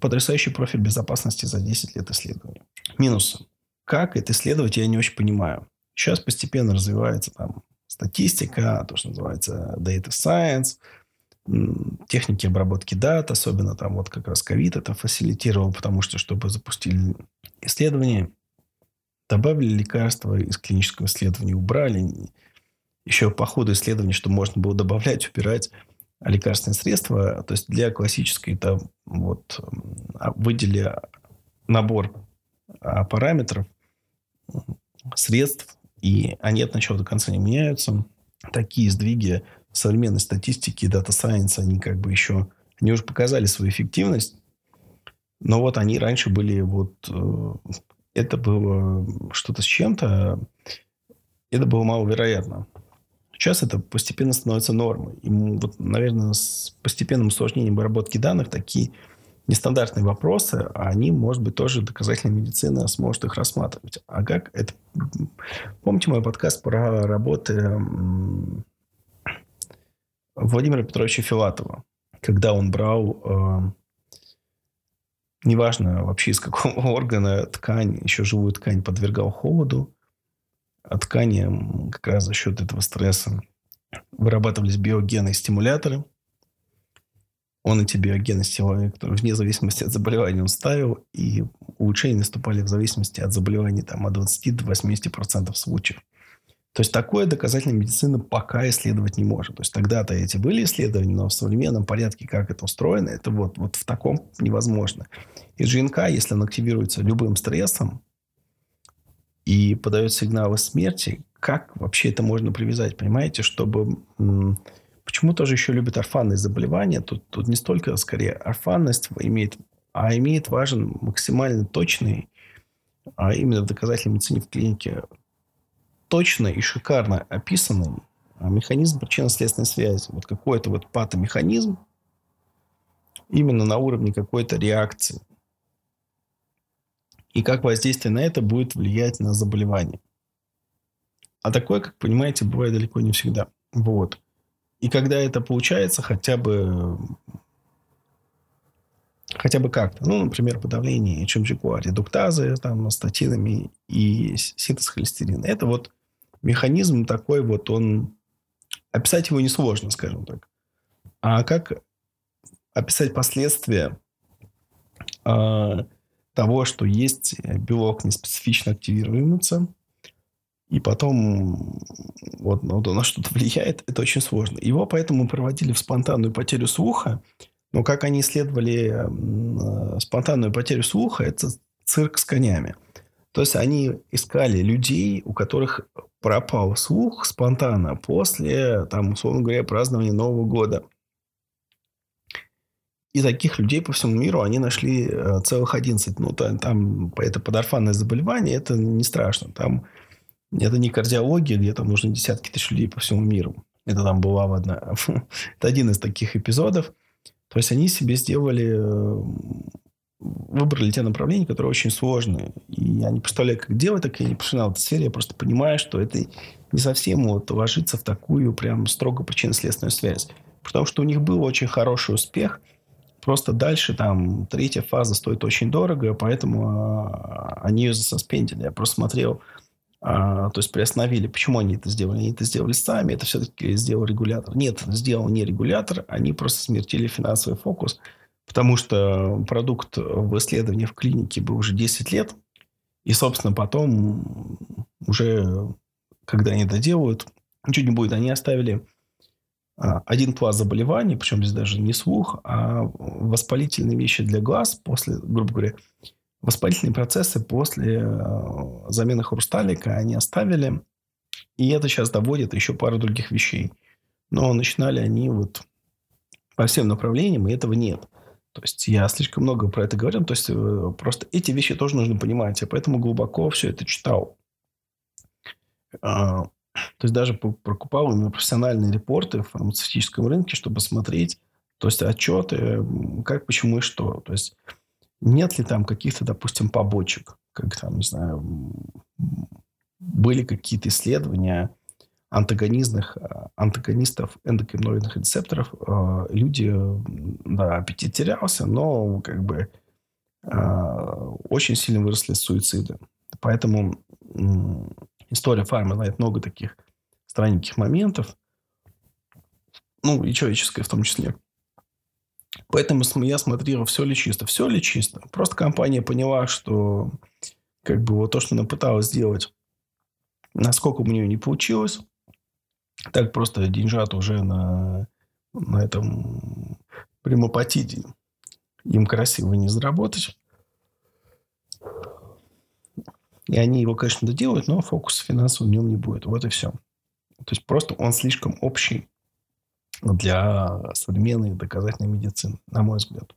потрясающий профиль безопасности за 10 лет исследований. Минусы. Как это исследовать, я не очень понимаю. Сейчас постепенно развивается там статистика, то, что называется data science – техники обработки дат, особенно там вот как раз ковид это фасилитировал, потому что, чтобы запустили исследование, добавили лекарства из клинического исследования, убрали. Еще по ходу исследования, что можно было добавлять, убирать лекарственные средства. То есть для классической это вот а, выдели набор а, параметров, средств, и они от начала до конца не меняются. Такие сдвиги современной статистики и дата сайенс, они как бы еще, они уже показали свою эффективность, но вот они раньше были вот, э, это было что-то с чем-то, это было маловероятно. Сейчас это постепенно становится нормой. И вот, наверное, с постепенным усложнением обработки данных такие нестандартные вопросы, они, может быть, тоже доказательная медицина сможет их рассматривать. А как это... Помните мой подкаст про работы Владимира Петровича Филатова, когда он брал, э, неважно вообще из какого органа ткань, еще живую ткань подвергал холоду, а ткани как раз за счет этого стресса вырабатывались биогены и стимуляторы. он эти гены силовые, которые вне зависимости от заболевания он ставил, и улучшения наступали в зависимости от заболеваний там, от 20 до 80% случаев. То есть такое доказательная медицина пока исследовать не может. То есть тогда-то эти были исследования, но в современном порядке, как это устроено, это вот, вот в таком невозможно. И ЖНК, если он активируется любым стрессом и подает сигналы смерти, как вообще это можно привязать, понимаете, чтобы Почему тоже еще любят орфанные заболевания? Тут, тут не столько, скорее, орфанность имеет, а имеет важен максимально точный, а именно в доказательной медицине в клинике, точно и шикарно описанный механизм причинно-следственной связи. Вот какой-то вот патомеханизм именно на уровне какой-то реакции. И как воздействие на это будет влиять на заболевание. А такое, как понимаете, бывает далеко не всегда. Вот. И когда это получается хотя бы хотя бы как-то, ну, например, подавление ЧМЖК, редуктазы там, статинами и синтез холестерина. Это вот механизм такой вот, он... Описать его несложно, скажем так. А как описать последствия э, того, что есть белок неспецифично активируется, и потом вот, вот на что-то влияет, это очень сложно. Его поэтому проводили в спонтанную потерю слуха. Но как они исследовали э, спонтанную потерю слуха, это цирк с конями. То есть они искали людей, у которых пропал слух спонтанно после, там, условно говоря, празднования Нового года. И таких людей по всему миру они нашли э, целых 11. Ну, там, там это подорфанное заболевание, это не страшно. Там это не кардиология, где там нужны десятки тысяч людей по всему миру. Это там была одна. Это один из таких эпизодов. То есть они себе сделали, э, выбрали те направления, которые очень сложные. И я не представляю, как делать, так я не профессионал этой сфере. Я просто понимаю, что это не совсем вот ложится в такую прям строго причинно-следственную связь. Потому что у них был очень хороший успех. Просто дальше там третья фаза стоит очень дорого, поэтому а, они ее засоспендили. Я просто смотрел а, то есть приостановили. Почему они это сделали? Они это сделали сами, это все-таки сделал регулятор. Нет, сделал не регулятор, они просто смертили финансовый фокус, потому что продукт в исследовании в клинике был уже 10 лет, и, собственно, потом уже, когда они это делают, ничего не будет. Они оставили а, один класс заболеваний, причем здесь даже не слух, а воспалительные вещи для глаз после, грубо говоря, воспалительные процессы после э, замены хрусталика они оставили. И это сейчас доводит еще пару других вещей. Но начинали они вот по всем направлениям, и этого нет. То есть я слишком много про это говорил. То есть э, просто эти вещи тоже нужно понимать. Я поэтому глубоко все это читал. А, то есть даже прокупал именно профессиональные репорты в фармацевтическом рынке, чтобы смотреть, то есть отчеты, как, почему и что. То есть нет ли там каких-то, допустим, побочек, как там, не знаю, были какие-то исследования антагонистных, э, антагонистов эндокриноидных рецепторов. Э, люди, да, аппетит терялся, но как бы э, очень сильно выросли суициды. Поэтому история фармы знает много таких странненьких моментов. Ну, и человеческое в том числе. Поэтому я смотрел, все ли чисто. Все ли чисто. Просто компания поняла, что как бы вот то, что она пыталась сделать, насколько у нее не получилось, так просто деньжат уже на, на этом прямопатиде им красиво не заработать. И они его, конечно, доделают, но фокус финансовый в нем не будет. Вот и все. То есть просто он слишком общий для современной доказательной медицины, на мой взгляд.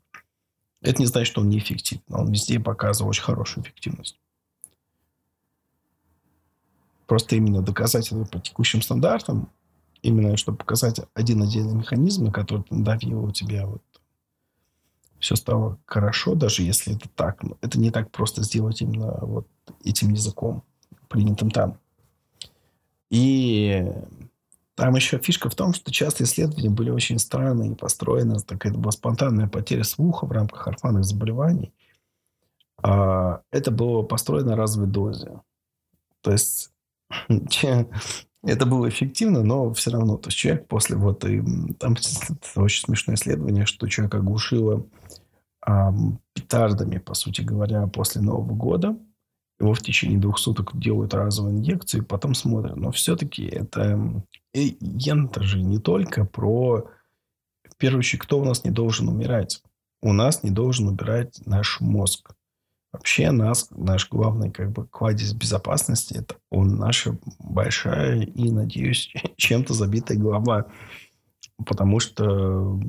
Это не значит, что он неэффективен. Он везде показывал очень хорошую эффективность. Просто именно доказательно по текущим стандартам, именно чтобы показать один отдельный механизм, который надавил у тебя вот все стало хорошо, даже если это так. Но это не так просто сделать именно вот этим языком, принятым там. И там еще фишка в том, что часто исследования были очень странные, построены, такая была спонтанная потеря слуха в рамках орфанных заболеваний. А это было построено на разовой дозе. То есть Это было эффективно, но все равно. То есть человек после вот... И, там очень смешное исследование, что человек оглушило а, петардами, по сути говоря, после Нового года. Его в течение двух суток делают разовую инъекцию, и потом смотрят. Но все-таки это... И это же не только про... В первую очередь, кто у нас не должен умирать? У нас не должен умирать наш мозг. Вообще нас, наш главный как бы кладезь безопасности, это он наша большая и, надеюсь, чем-то забитая голова. Потому что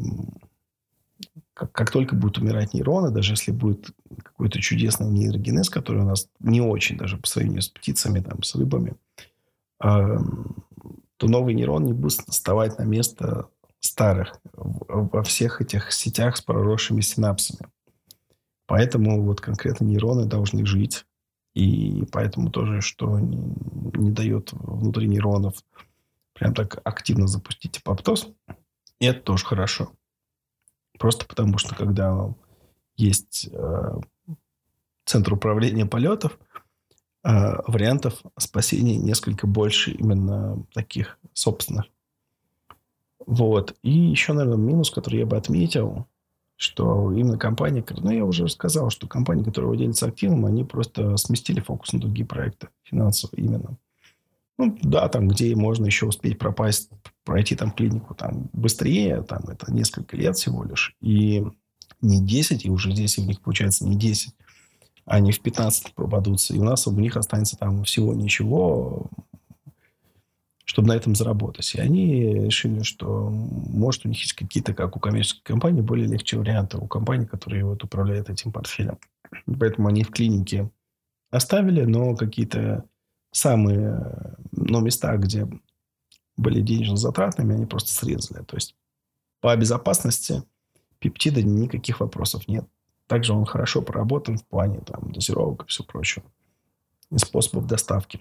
как, как только будут умирать нейроны, даже если будет какой-то чудесный нейрогенез, который у нас не очень даже по сравнению с птицами, там, с рыбами, э, то новый нейрон не будет вставать на место старых во всех этих сетях с проросшими синапсами. Поэтому вот конкретно нейроны должны жить. И поэтому тоже, что не, не дает внутри нейронов прям так активно запустить апоптоз, это тоже хорошо. Просто потому, что когда есть э, центр управления полетов, э, вариантов спасения несколько больше именно таких собственных. Вот. И еще, наверное, минус, который я бы отметил, что именно компания, ну, я уже сказал, что компании, которые владельцы активом, они просто сместили фокус на другие проекты финансовые именно. Ну, да, там, где можно еще успеть пропасть, пройти там клинику там быстрее, там это несколько лет всего лишь. И не 10, и уже здесь у них получается не 10, а они в 15 попадутся. И у нас у них останется там всего ничего, чтобы на этом заработать. И они решили, что может у них есть какие-то, как у коммерческой компании, более легче варианты у компании, которые вот управляют этим портфелем. Поэтому они в клинике оставили, но какие-то самые но места, где были денежно затратными, они просто срезали. То есть по безопасности пептида никаких вопросов нет. Также он хорошо проработан в плане там, дозировок и все прочее. И способов доставки.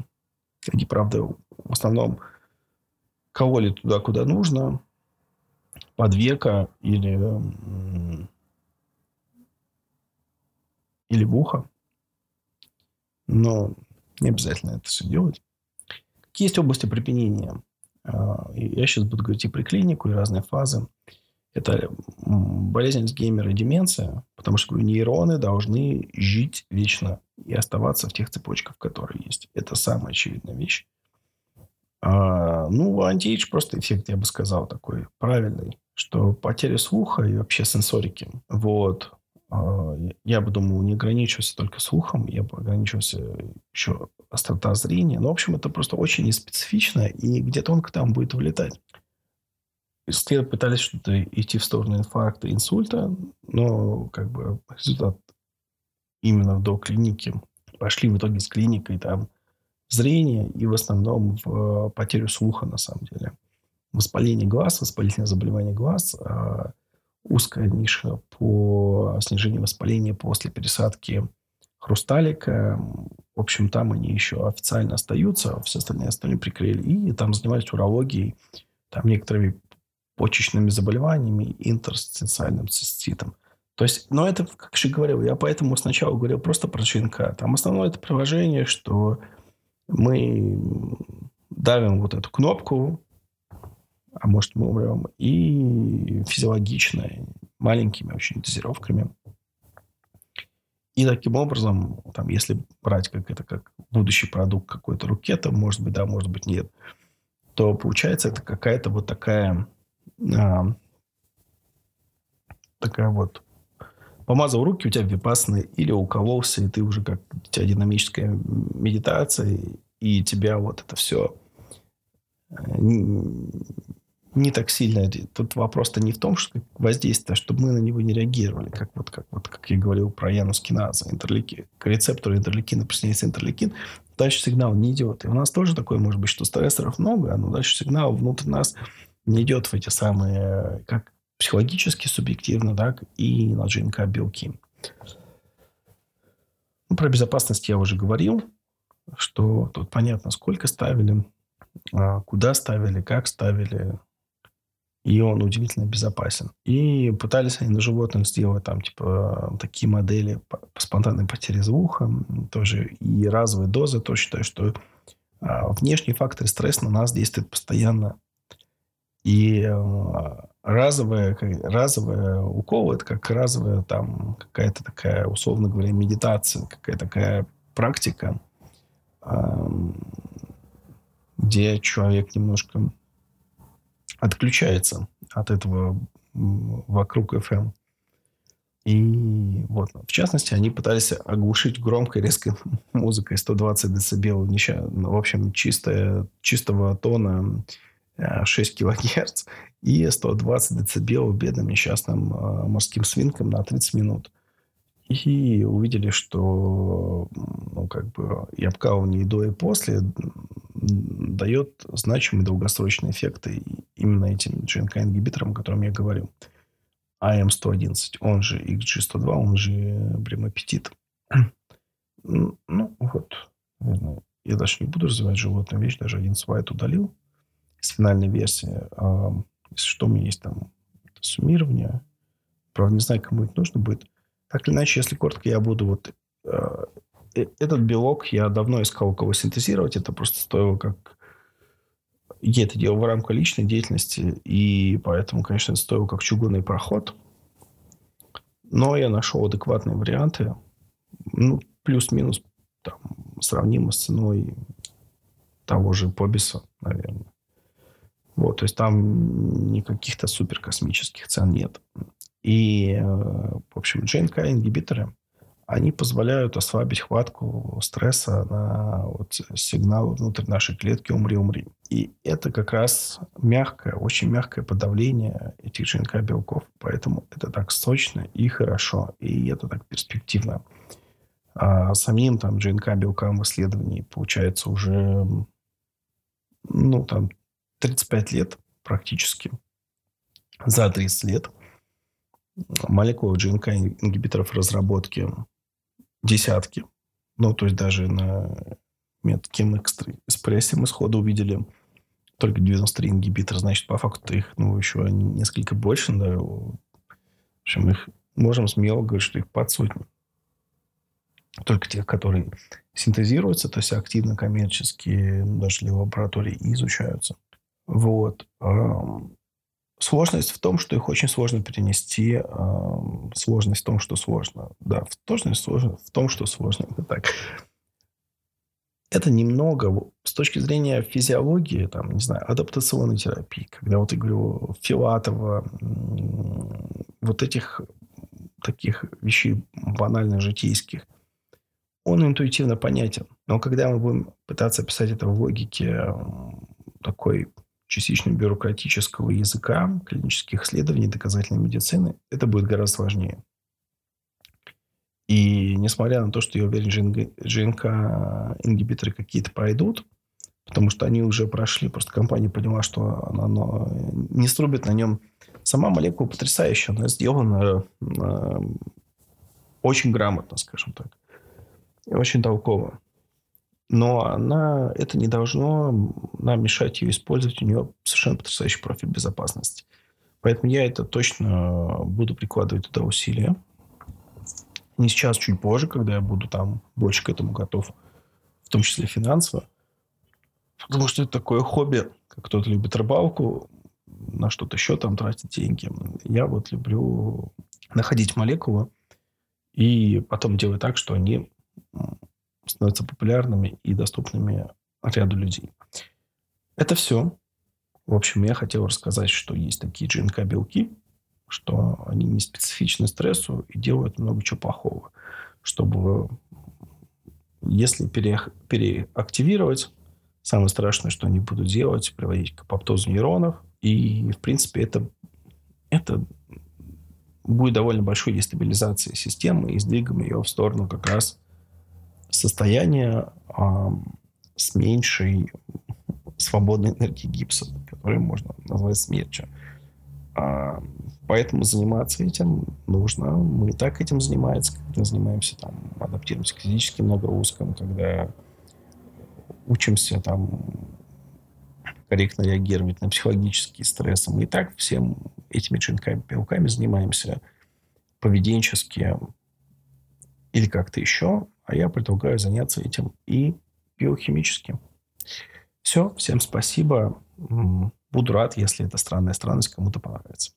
Они, правда, в основном кололи туда, куда нужно, под века или, или в ухо. Но не обязательно это все делать. Есть области применения? А, я сейчас буду говорить и про клинику, и разные фазы. Это болезнь Альцгеймера и деменция, потому что нейроны должны жить вечно и оставаться в тех цепочках, которые есть. Это самая очевидная вещь. А, ну, антиэйдж просто эффект, я бы сказал, такой правильный, что потеря слуха и вообще сенсорики. Вот. А, я бы, думал, не ограничивался только слухом, я бы ограничивался еще острота зрения. Но, в общем, это просто очень неспецифично, и где-то он там будет вылетать. Исследователи пытались что-то идти в сторону инфаркта, инсульта, но как бы результат именно до клиники пошли в итоге с клиникой там зрения и в основном в э, потерю слуха, на самом деле. Воспаление глаз, воспалительное заболевание глаз, а, узкая ниша по снижению воспаления после пересадки хрусталика. В общем, там они еще официально остаются, все остальные остальные прикрыли. И там занимались урологией, там некоторыми почечными заболеваниями, интерстициальным циститом. То есть, но это, как же говорил, я поэтому сначала говорил просто про ЧНК. Там основное это приложение, что мы давим вот эту кнопку, а может мы умрем, и физиологично, маленькими очень дозировками. И таким образом, там, если брать как это как будущий продукт какой-то рукета, может быть, да, может быть, нет, то получается это какая-то вот такая а, такая вот помазал руки, у тебя випасны, или укололся, и ты уже как у тебя динамическая медитация, и тебя вот это все э, не, так сильно. Тут вопрос-то не в том, что воздействие, а чтобы мы на него не реагировали, как вот как, вот, как я говорил про янус киназа, интерлейки, к рецептору интерлейкина присоединяется интерлейкин, дальше сигнал не идет. И у нас тоже такое может быть, что стрессоров много, но дальше сигнал внутрь нас не идет в эти самые, как психологически, субъективно, так, и на ЖНК белки. Ну, про безопасность я уже говорил, что тут понятно, сколько ставили, а, куда ставили, как ставили, и он удивительно безопасен. И пытались они на животных сделать там, типа, такие модели по спонтанной потере звука, тоже и разовые дозы, то считаю, что А, внешние факторы стресса на нас действуют постоянно. И разовые, разовые уколы, это как разовая там какая-то такая, условно говоря, медитация, какая-то такая практика, где человек немножко отключается от этого вокруг FM. И вот, в частности, они пытались оглушить громкой резкой музыкой 120 дБ, в общем, чистая, чистого тона 6 э, килогерц и 120 дБ бедным несчастным э, морским свинкам на 30 минут. И увидели, что ну, как бы и обкалывание и до, и после дает значимые долгосрочные эффекты именно этим GNK-ингибиторам, о котором я говорил. АМ-111, он же XG102, он же бремапетит. Ну, вот, я даже не буду развивать животную вещь, даже один слайд удалил из финальной версии. Если что, у меня есть там суммирование. Правда, не знаю, кому это нужно будет. Так или иначе, если коротко, я буду вот... Э, э, этот белок я давно искал, кого синтезировать. Это просто стоило как... Я это делал в рамках личной деятельности, и поэтому, конечно, это стоило как чугунный проход. Но я нашел адекватные варианты. Ну, плюс-минус там, сравнимо с ценой того же Побиса, наверное. Вот, то есть там никаких-то суперкосмических цен нет. И, э, в общем, GNK-ингибиторы, они позволяют ослабить хватку стресса на вот сигнал внутрь нашей клетки «умри, умри». И это как раз мягкое, очень мягкое подавление этих ЖНК-белков. Поэтому это так сочно и хорошо, и это так перспективно. А самим там ЖНК-белкам в исследовании получается уже ну, там 35 лет практически. За 30 лет молекулы ГНК-ингибиторов разработки десятки. Ну, то есть даже на метке экспрессе мы сходу увидели только 93 ингибитора. Значит, по факту их ну, еще несколько больше. Да. В общем, их можем смело говорить, что их под сотню. Только тех, которые синтезируются, то есть активно коммерчески, даже для лаборатории, изучаются. Вот. Сложность в том, что их очень сложно перенести. Сложность в том, что сложно. Да, сложность сложно в том, что сложно. Это так. Это немного с точки зрения физиологии, там, не знаю, адаптационной терапии, когда вот я говорю Филатова, вот этих таких вещей банально житейских, он интуитивно понятен. Но когда мы будем пытаться описать это в логике такой частично бюрократического языка, клинических исследований, доказательной медицины, это будет гораздо сложнее. И несмотря на то, что я уверен, ЖНК-ингибиторы какие-то пройдут, потому что они уже прошли, просто компания поняла, что она, она не срубит на нем. Сама молекула потрясающая, она сделана э, очень грамотно, скажем так, и очень толково но она, это не должно нам мешать ее использовать. У нее совершенно потрясающий профиль безопасности. Поэтому я это точно буду прикладывать туда усилия. Не сейчас, чуть позже, когда я буду там больше к этому готов, в том числе финансово. Потому что это такое хобби, как кто-то любит рыбалку, на что-то еще там тратить деньги. Я вот люблю находить молекулы и потом делать так, что они становятся популярными и доступными ряду людей. Это все. В общем, я хотел рассказать, что есть такие ЖНК-белки, что они не специфичны стрессу и делают много чего плохого. Чтобы, если пере, переактивировать, самое страшное, что они будут делать, приводить к апоптозу нейронов. И, в принципе, это, это будет довольно большой дестабилизацией системы и сдвигом ее в сторону как раз состояние а, с меньшей свободной энергией гипса, который можно назвать смертью. А, поэтому заниматься этим нужно. Мы и так этим занимаемся, когда занимаемся там, адаптируемся к физическим нагрузкам, когда учимся там корректно реагировать на психологические стрессы. Мы и так всем этими ЖНКами, белками занимаемся поведенчески или как-то еще. А я предлагаю заняться этим и биохимически. Все, всем спасибо. Буду рад, если эта странная странность кому-то понравится.